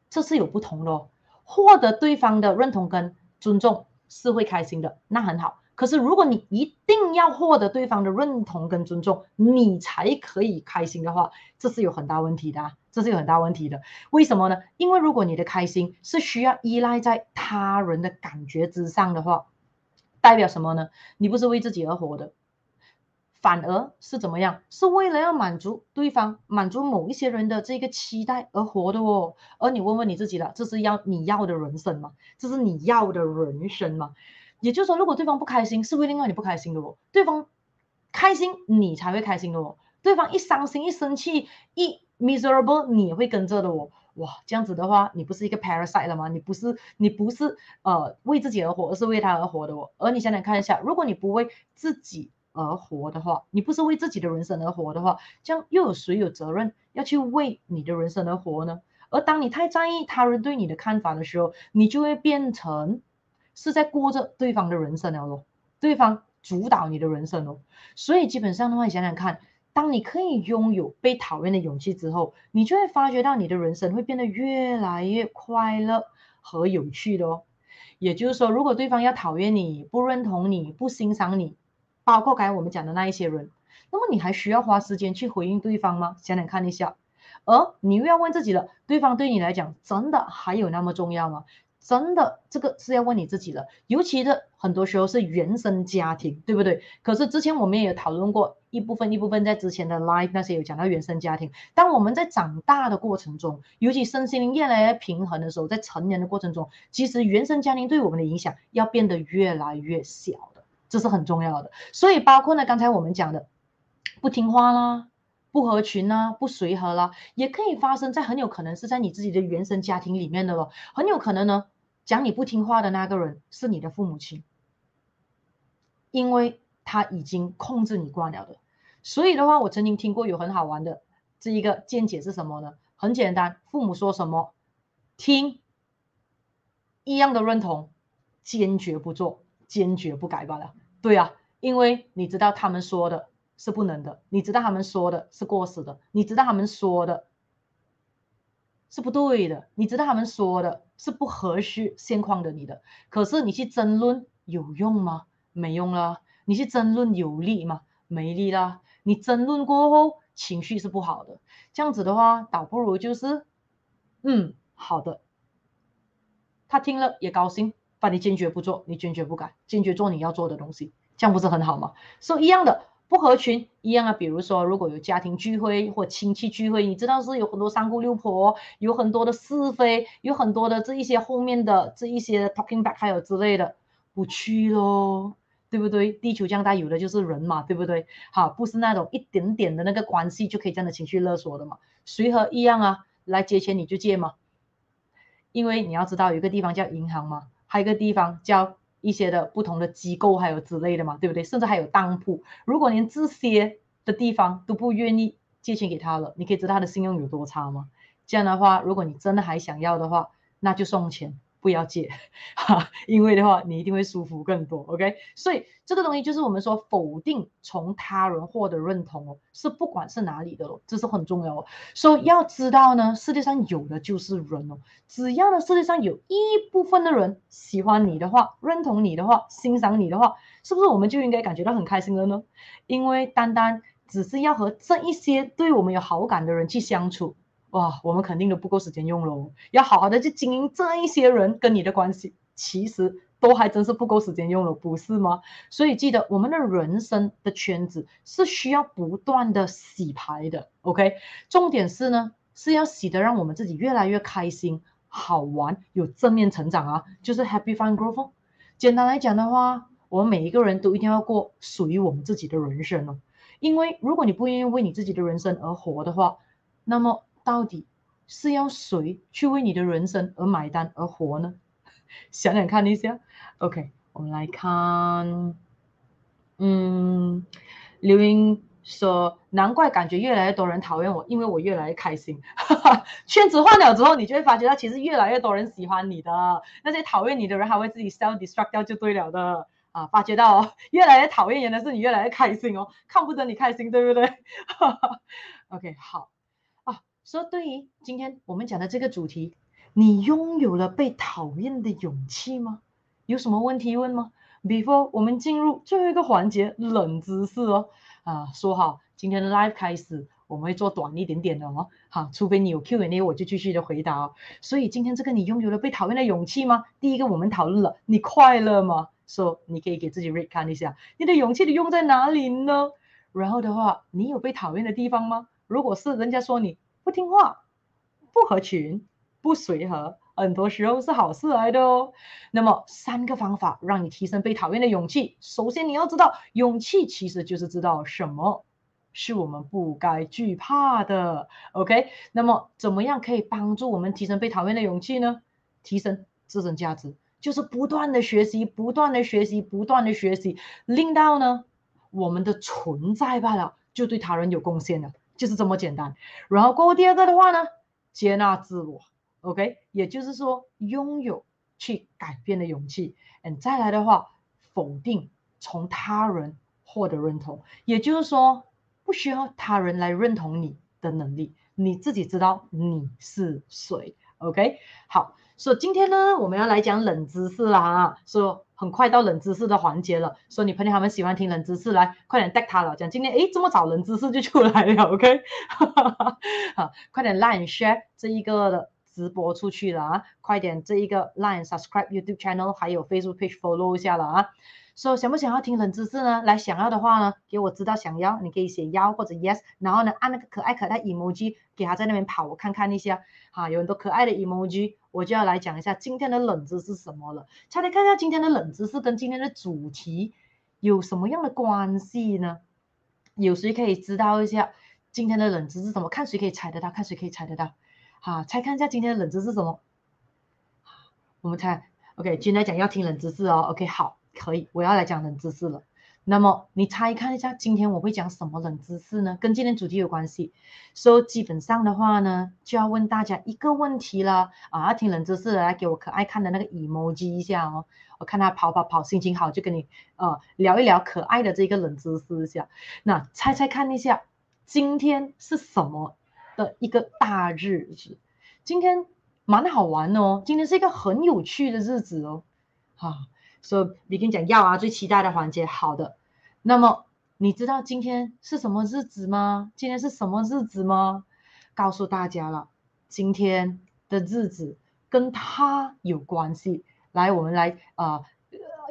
这是有不同的哦。获得对方的认同跟尊重是会开心的，那很好。可是，如果你一定要获得对方的认同跟尊重，你才可以开心的话，这是有很大问题的，这是有很大问题的。为什么呢？因为如果你的开心是需要依赖在他人的感觉之上的话，代表什么呢？你不是为自己而活的，反而是怎么样？是为了要满足对方、满足某一些人的这个期待而活的哦。而你问问你自己了，这是要你要的人生吗？这是你要的人生吗？也就是说，如果对方不开心，是会令到你不开心的哦。对方开心，你才会开心的哦。对方一伤心、一生气、一 miserable，你也会跟着的哦。哇，这样子的话，你不是一个 parasite 了吗？你不是，你不是呃为自己而活，而是为他而活的哦。而你想想看一下，如果你不为自己而活的话，你不是为自己的人生而活的话，这样又有谁有责任要去为你的人生而活呢？而当你太在意他人对你的看法的时候，你就会变成是在过着对方的人生了咯，对方主导你的人生哦。所以基本上的话，你想想看。当你可以拥有被讨厌的勇气之后，你就会发觉到你的人生会变得越来越快乐和有趣的哦。也就是说，如果对方要讨厌你、不认同你、不欣赏你，包括刚才我们讲的那一些人，那么你还需要花时间去回应对方吗？想想看一下。而你又要问自己了，对方对你来讲真的还有那么重要吗？真的，这个是要问你自己的，尤其的很多时候是原生家庭，对不对？可是之前我们也有讨论过一部分一部分，在之前的 live 那些有讲到原生家庭。当我们在长大的过程中，尤其身心灵越来越平衡的时候，在成年的过程中，其实原生家庭对我们的影响要变得越来越小的，这是很重要的。所以包括呢，刚才我们讲的不听话啦。不合群啊，不随和啦，也可以发生在很有可能是在你自己的原生家庭里面的咯。很有可能呢，讲你不听话的那个人是你的父母亲，因为他已经控制你惯了的。所以的话，我曾经听过有很好玩的这一个见解是什么呢？很简单，父母说什么，听，一样的认同，坚决不做，坚决不改罢了。对啊，因为你知道他们说的。是不能的，你知道他们说的是过时的，你知道他们说的是不对的，你知道他们说的是不合适现况的你的，可是你去争论有用吗？没用啦。你去争论有利吗？没利啦。你争论过后情绪是不好的，这样子的话，倒不如就是，嗯，好的，他听了也高兴，但你坚决不做，你坚决不改，坚决做你要做的东西，这样不是很好吗？所、so, 一样的。不合群一样啊，比如说，如果有家庭聚会或亲戚聚会，你知道是有很多三姑六婆，有很多的是非，有很多的这一些后面的这一些 talking back 还有之类的，不去咯，对不对？地球这样大，有的就是人嘛，对不对？好，不是那种一点点的那个关系就可以这样的情绪勒索的嘛。随和一样啊，来借钱你就借嘛，因为你要知道有一个地方叫银行嘛，还有一个地方叫。一些的不同的机构还有之类的嘛，对不对？甚至还有当铺，如果连这些的地方都不愿意借钱给他了，你可以知道他的信用有多差吗？这样的话，如果你真的还想要的话，那就送钱。不要借，哈，因为的话你一定会舒服更多，OK？所以这个东西就是我们说否定从他人获得认同哦，是不管是哪里的哦，这是很重要哦。所以要知道呢，世界上有的就是人哦，只要呢世界上有一部分的人喜欢你的话，认同你的话，欣赏你的话，是不是我们就应该感觉到很开心了呢？因为单单只是要和这一些对我们有好感的人去相处。哇，我们肯定都不够时间用喽，要好好的去经营这一些人跟你的关系，其实都还真是不够时间用了，不是吗？所以记得我们的人生的圈子是需要不断的洗牌的，OK？重点是呢，是要洗得让我们自己越来越开心、好玩、有正面成长啊，就是 Happy Fun Growth。简单来讲的话，我们每一个人都一定要过属于我们自己的人生哦，因为如果你不愿意为你自己的人生而活的话，那么。到底是要谁去为你的人生而买单而活呢？想想看一下。OK，我们来看。嗯，刘英说：“难怪感觉越来越多人讨厌我，因为我越来越开心。”圈子换了之后，你就会发觉到其实越来越多人喜欢你的，那些讨厌你的人还会自己 self destruct 掉就对了的啊！发觉到，越来越讨厌人的是你越来越开心哦，看不得你开心，对不对？OK，好。说对于今天我们讲的这个主题，你拥有了被讨厌的勇气吗？有什么问题问吗？Before 我们进入最后一个环节，冷知识哦。啊，说好今天的 live 开始，我们会做短一点点的哦。好，除非你有 Q&A，我就继续的回答哦。所以今天这个你拥有了被讨厌的勇气吗？第一个我们讨论了，你快乐吗？说、so, 你可以给自己 rate 看一下，你的勇气你用在哪里呢？然后的话，你有被讨厌的地方吗？如果是人家说你。不听话、不合群、不随和，很多时候是好事来的哦。那么三个方法让你提升被讨厌的勇气。首先，你要知道，勇气其实就是知道什么是我们不该惧怕的。OK，那么怎么样可以帮助我们提升被讨厌的勇气呢？提升自身价值，就是不断的学习，不断的学习，不断的学习，令到呢我们的存在罢了，就对他人有贡献了，就是这么简单。然后过后第二个的话呢，接纳自我，OK，也就是说拥有去改变的勇气。嗯，再来的话，否定从他人获得认同，也就是说不需要他人来认同你的能力，你自己知道你是谁，OK，好。所以今天呢，我们要来讲冷知识啦！说很快到冷知识的环节了。说你朋友他们喜欢听冷知识，来快点带他了。讲今天诶，这么早冷知识就出来了，OK？好，快点 Line share 这一个的直播出去了啊！快点这一个 Line subscribe YouTube channel，还有 Facebook page follow 一下了啊！说、想不想要听冷知识呢？来，想要的话呢，给我知道想要，你可以写要或者 yes，然后呢，按那个可爱可爱 emoji，给他在那边跑，我看看一下。哈，有很多可爱的 emoji，我就要来讲一下今天的冷知识什么了。大家看一下今天的冷知识跟今天的主题有什么样的关系呢？有谁可以知道一下今天的冷知识怎么？看谁可以猜得到，看谁可以猜得到。好，猜看一下今天的冷知识是什么？我们猜，OK，今天讲要听冷知识哦。OK，好。可以，我要来讲冷知识了。那么你猜看一下，今天我会讲什么冷知识呢？跟今天主题有关系。所以基本上的话呢，就要问大家一个问题了啊！要听冷知识的，来给我可爱看的那个 emoji 一下哦。我看他跑跑跑，心情好就跟你呃聊一聊可爱的这个冷知识一下。那猜猜看一下，今天是什么的一个大日子？今天蛮好玩哦，今天是一个很有趣的日子哦，啊。所以你跟你讲要啊，最期待的环节，好的。那么你知道今天是什么日子吗？今天是什么日子吗？告诉大家了，今天的日子跟他有关系。来，我们来啊、呃，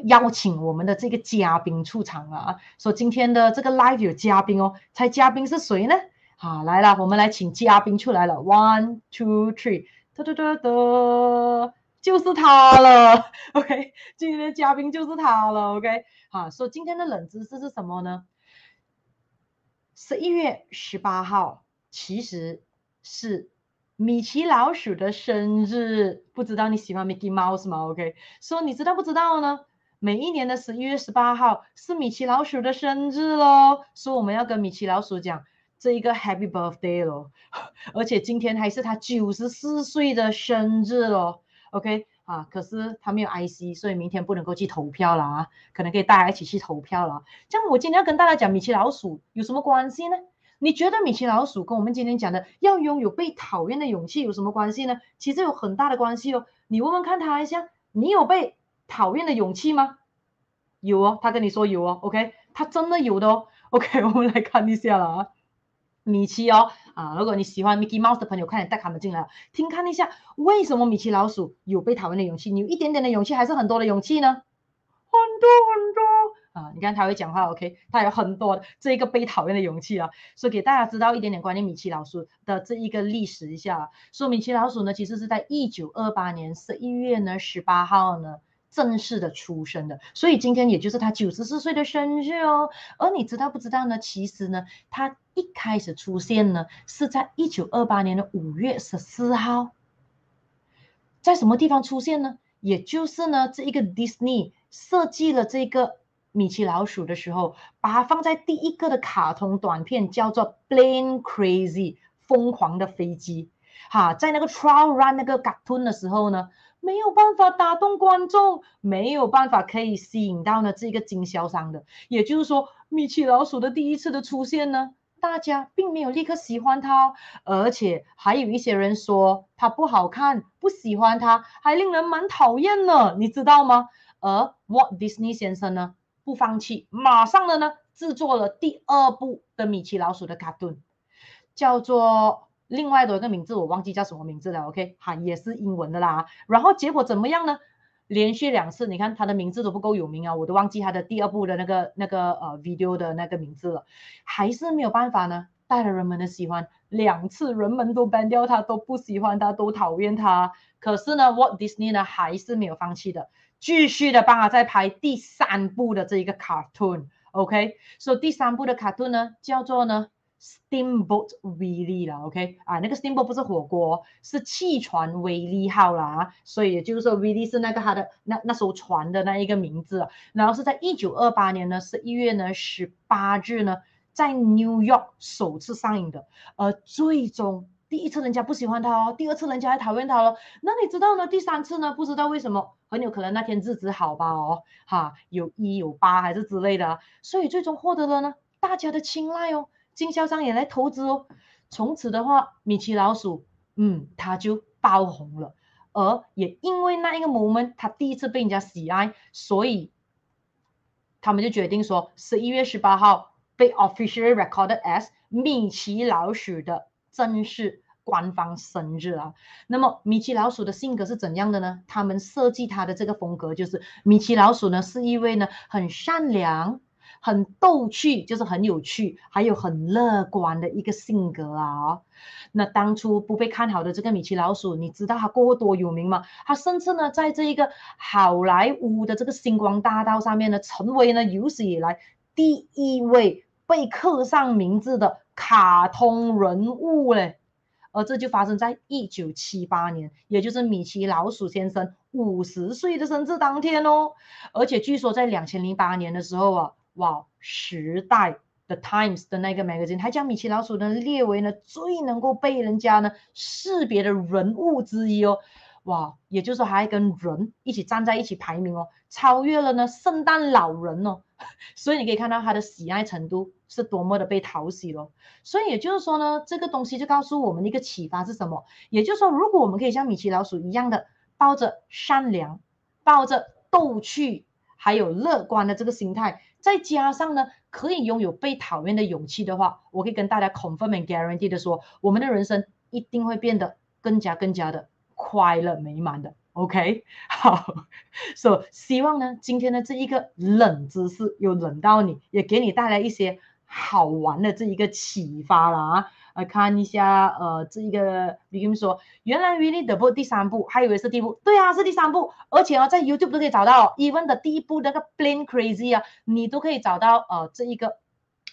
邀请我们的这个嘉宾出场啊。说今天的这个 live 有嘉宾哦，猜嘉宾是谁呢？好，来了，我们来请嘉宾出来了。One, two, three，哒哒哒哒。就是他了，OK，今天的嘉宾就是他了，OK，好，所以今天的冷知识是什么呢？十一月十八号其实是米奇老鼠的生日，不知道你喜欢 Mickey Mouse 吗？OK，说你知道不知道呢？每一年的十一月十八号是米奇老鼠的生日喽，所以我们要跟米奇老鼠讲这一个 Happy Birthday 喽，而且今天还是他九十四岁的生日喽。OK 啊，可是他没有 IC，所以明天不能够去投票了啊，可能可以大家一起去投票了。这样我今天要跟大家讲米奇老鼠有什么关系呢？你觉得米奇老鼠跟我们今天讲的要拥有被讨厌的勇气有什么关系呢？其实有很大的关系哦。你问问看他一下，你有被讨厌的勇气吗？有哦，他跟你说有哦。OK，他真的有的哦。OK，我们来看一下了啊。米奇哦，啊，如果你喜欢 Mickey Mouse 的朋友，快点带他们进来，听看一下为什么米奇老鼠有被讨厌的勇气？你有一点点的勇气，还是很多的勇气呢？很多很多啊！你看他会讲话，OK，他有很多的这一个被讨厌的勇气啊，所以给大家知道一点点关于米奇老鼠的这一个历史一下。说米奇老鼠呢，其实是在一九二八年十一月呢十八号呢。正式的出生的，所以今天也就是他九十四岁的生日哦。而你知道不知道呢？其实呢，他一开始出现呢是在一九二八年的五月十四号，在什么地方出现呢？也就是呢，这一个 Disney 设计了这个米奇老鼠的时候，把它放在第一个的卡通短片叫做 Plane Crazy 疯狂的飞机，哈，在那个 Trial Run 那个 cartoon 的时候呢。没有办法打动观众，没有办法可以吸引到呢这个经销商的，也就是说，米奇老鼠的第一次的出现呢，大家并没有立刻喜欢它，而且还有一些人说它不好看，不喜欢它，还令人蛮讨厌呢，你知道吗？而 Walt Disney 先生呢，不放弃，马上的呢制作了第二部的米奇老鼠的卡通，叫做。另外的一个名字我忘记叫什么名字了，OK，哈，也是英文的啦。然后结果怎么样呢？连续两次，你看他的名字都不够有名啊，我都忘记他的第二部的那个那个呃 video 的那个名字了，还是没有办法呢，带了人们的喜欢。两次人们都 ban 掉他，都不喜欢他，都讨厌他。可是呢，What Disney 呢还是没有放弃的，继续的帮他再拍第三部的这一个 cartoon。OK，所以第三部的卡通呢叫做呢 Steamboat Willie 啦，OK 啊，那个 Steamboat 不是火锅，是汽船威利号啦，所以也就是说 w i l l i 是那个他的那那艘船的那一个名字，然后是在一九二八年呢十一月呢十八日呢在 New York 首次上映的，而最终。第一次人家不喜欢他哦，第二次人家还讨厌他了。那你知道呢？第三次呢？不知道为什么，很有可能那天日子好吧哦，哈，有一有八还是之类的，所以最终获得了呢大家的青睐哦，经销商也来投资哦。从此的话，米奇老鼠，嗯，他就爆红了。而也因为那一个 moment，他第一次被人家喜爱，所以他们就决定说，十一月十八号被 officially recorded as 米奇老鼠的正式。官方生日啊，那么米奇老鼠的性格是怎样的呢？他们设计他的这个风格，就是米奇老鼠呢是一位呢很善良、很逗趣，就是很有趣，还有很乐观的一个性格啊。那当初不被看好的这个米奇老鼠，你知道他过多有名吗？他甚至呢在这一个好莱坞的这个星光大道上面呢，成为呢有史以来第一位被刻上名字的卡通人物嘞。而这就发生在一九七八年，也就是米奇老鼠先生五十岁的生日当天哦。而且据说在两千零八年的时候啊，哇，时代的 Times 的那个 magazine 还将米奇老鼠呢列为呢最能够被人家呢识别的人物之一哦。哇，也就是说还跟人一起站在一起排名哦，超越了呢圣诞老人哦。所以你可以看到他的喜爱程度是多么的被讨喜咯。所以也就是说呢，这个东西就告诉我们的一个启发是什么？也就是说，如果我们可以像米奇老鼠一样的抱着善良、抱着逗趣，还有乐观的这个心态，再加上呢，可以拥有被讨厌的勇气的话，我可以跟大家 confirm and guarantee 的说，我们的人生一定会变得更加更加的快乐美满的。OK，好，所、so, 以希望呢，今天的这一个冷知识有冷到你，也给你带来一些好玩的这一个启发了啊！来看一下，呃，这一个，比如说，原来 Winnie the Pooh 第三部，还以为是第一部，对啊，是第三部，而且啊，在 YouTube 都可以找到，even 的第一部那个 Plain Crazy 啊，你都可以找到，呃，这一个。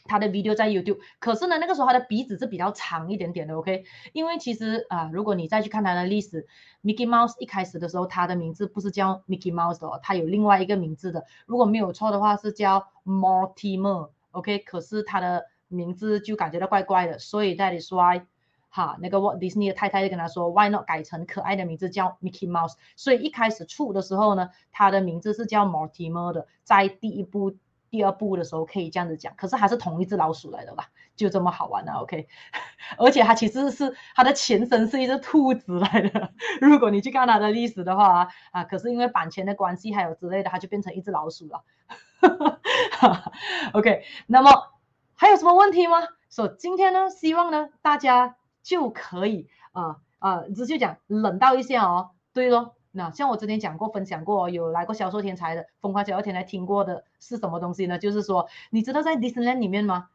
他的 video 在 YouTube，可是呢，那个时候他的鼻子是比较长一点点的，OK？因为其实啊，如果你再去看他的历史，Mickey Mouse 一开始的时候，他的名字不是叫 Mickey Mouse 的哦，他有另外一个名字的，如果没有错的话是叫 Mortimer，OK？可是他的名字就感觉到怪怪的，所以 that is why，哈，那个 Walt Disney 的太太就跟他说，Why not 改成可爱的名字叫 Mickey Mouse？所以一开始出的时候呢，他的名字是叫 Mortimer 的，在第一部。第二部的时候可以这样子讲，可是还是同一只老鼠来的吧，就这么好玩、啊、OK，而且它其实是它的前身是一只兔子来的。如果你去看它的历史的话啊，可是因为版权的关系还有之类的，它就变成一只老鼠了。OK，那么还有什么问题吗？所、以今天呢，希望呢大家就可以啊啊，直接讲冷到一下哦。对咯。那像我之前讲过、分享过，有来过销售天才的疯狂销售天才听过的是什么东西呢？就是说，你知道在 Disneyland 里面吗？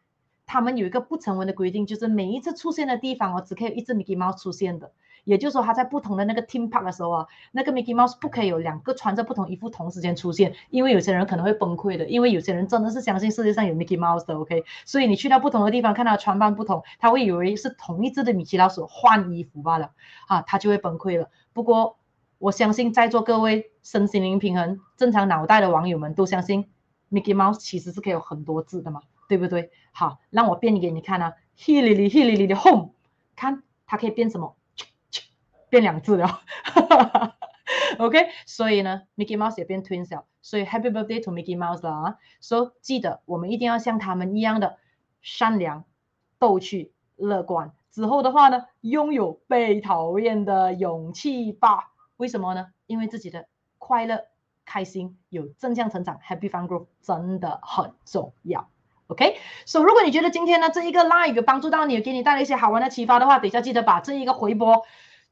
他们有一个不成文的规定，就是每一次出现的地方哦，只可以有一只 Mickey Mouse 出现的。也就是说，他在不同的那个 Theme Park 的时候啊，那个 Mickey Mouse 不可以有两个穿着不同衣服同时间出现，因为有些人可能会崩溃的，因为有些人真的是相信世界上有 Mickey Mouse 的。OK，所以你去到不同的地方，看到穿扮不同，他会以为是同一只的米奇老鼠换衣服罢了，啊，他就会崩溃了。不过，我相信在座各位身心灵平衡、正常脑袋的网友们都相信，Mickey Mouse 其实是可以有很多字的嘛，对不对？好，让我变给你看啊，He li li he li li home，看它可以变什么？变两字了，OK，所以呢，Mickey Mouse 也变 twins 了，所以 Happy birthday to Mickey Mouse 了啊！所以记得我们一定要像他们一样的善良、逗趣、乐观。之后的话呢，拥有被讨厌的勇气吧。为什么呢？因为自己的快乐、开心、有正向成长，Happy Fun Growth 真的很重要。OK，所、so, 以如果你觉得今天呢这一个 live 有帮助到你，给你带来一些好玩的启发的话，等一下记得把这一个回播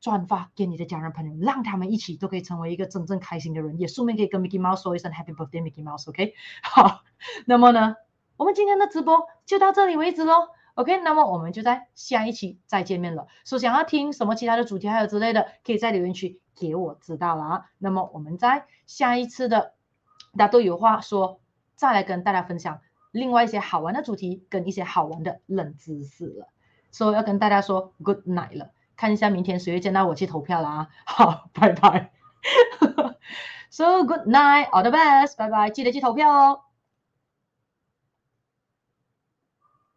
转发给你的家人朋友，让他们一起都可以成为一个真正开心的人，也顺便可以跟 Mickey Mouse 说一声 Happy Birthday Mickey Mouse。OK，好，那么呢，我们今天的直播就到这里为止喽。OK，那么我们就在下一期再见面了。说想要听什么其他的主题还有之类的，可以在留言区给我知道了啊。那么我们在下一次的大家都有话说，再来跟大家分享另外一些好玩的主题跟一些好玩的冷知识了。所以要跟大家说 good night 了，看一下明天谁会见到我去投票啦。好，拜拜。So good night, all the best，拜拜，记得去投票哦。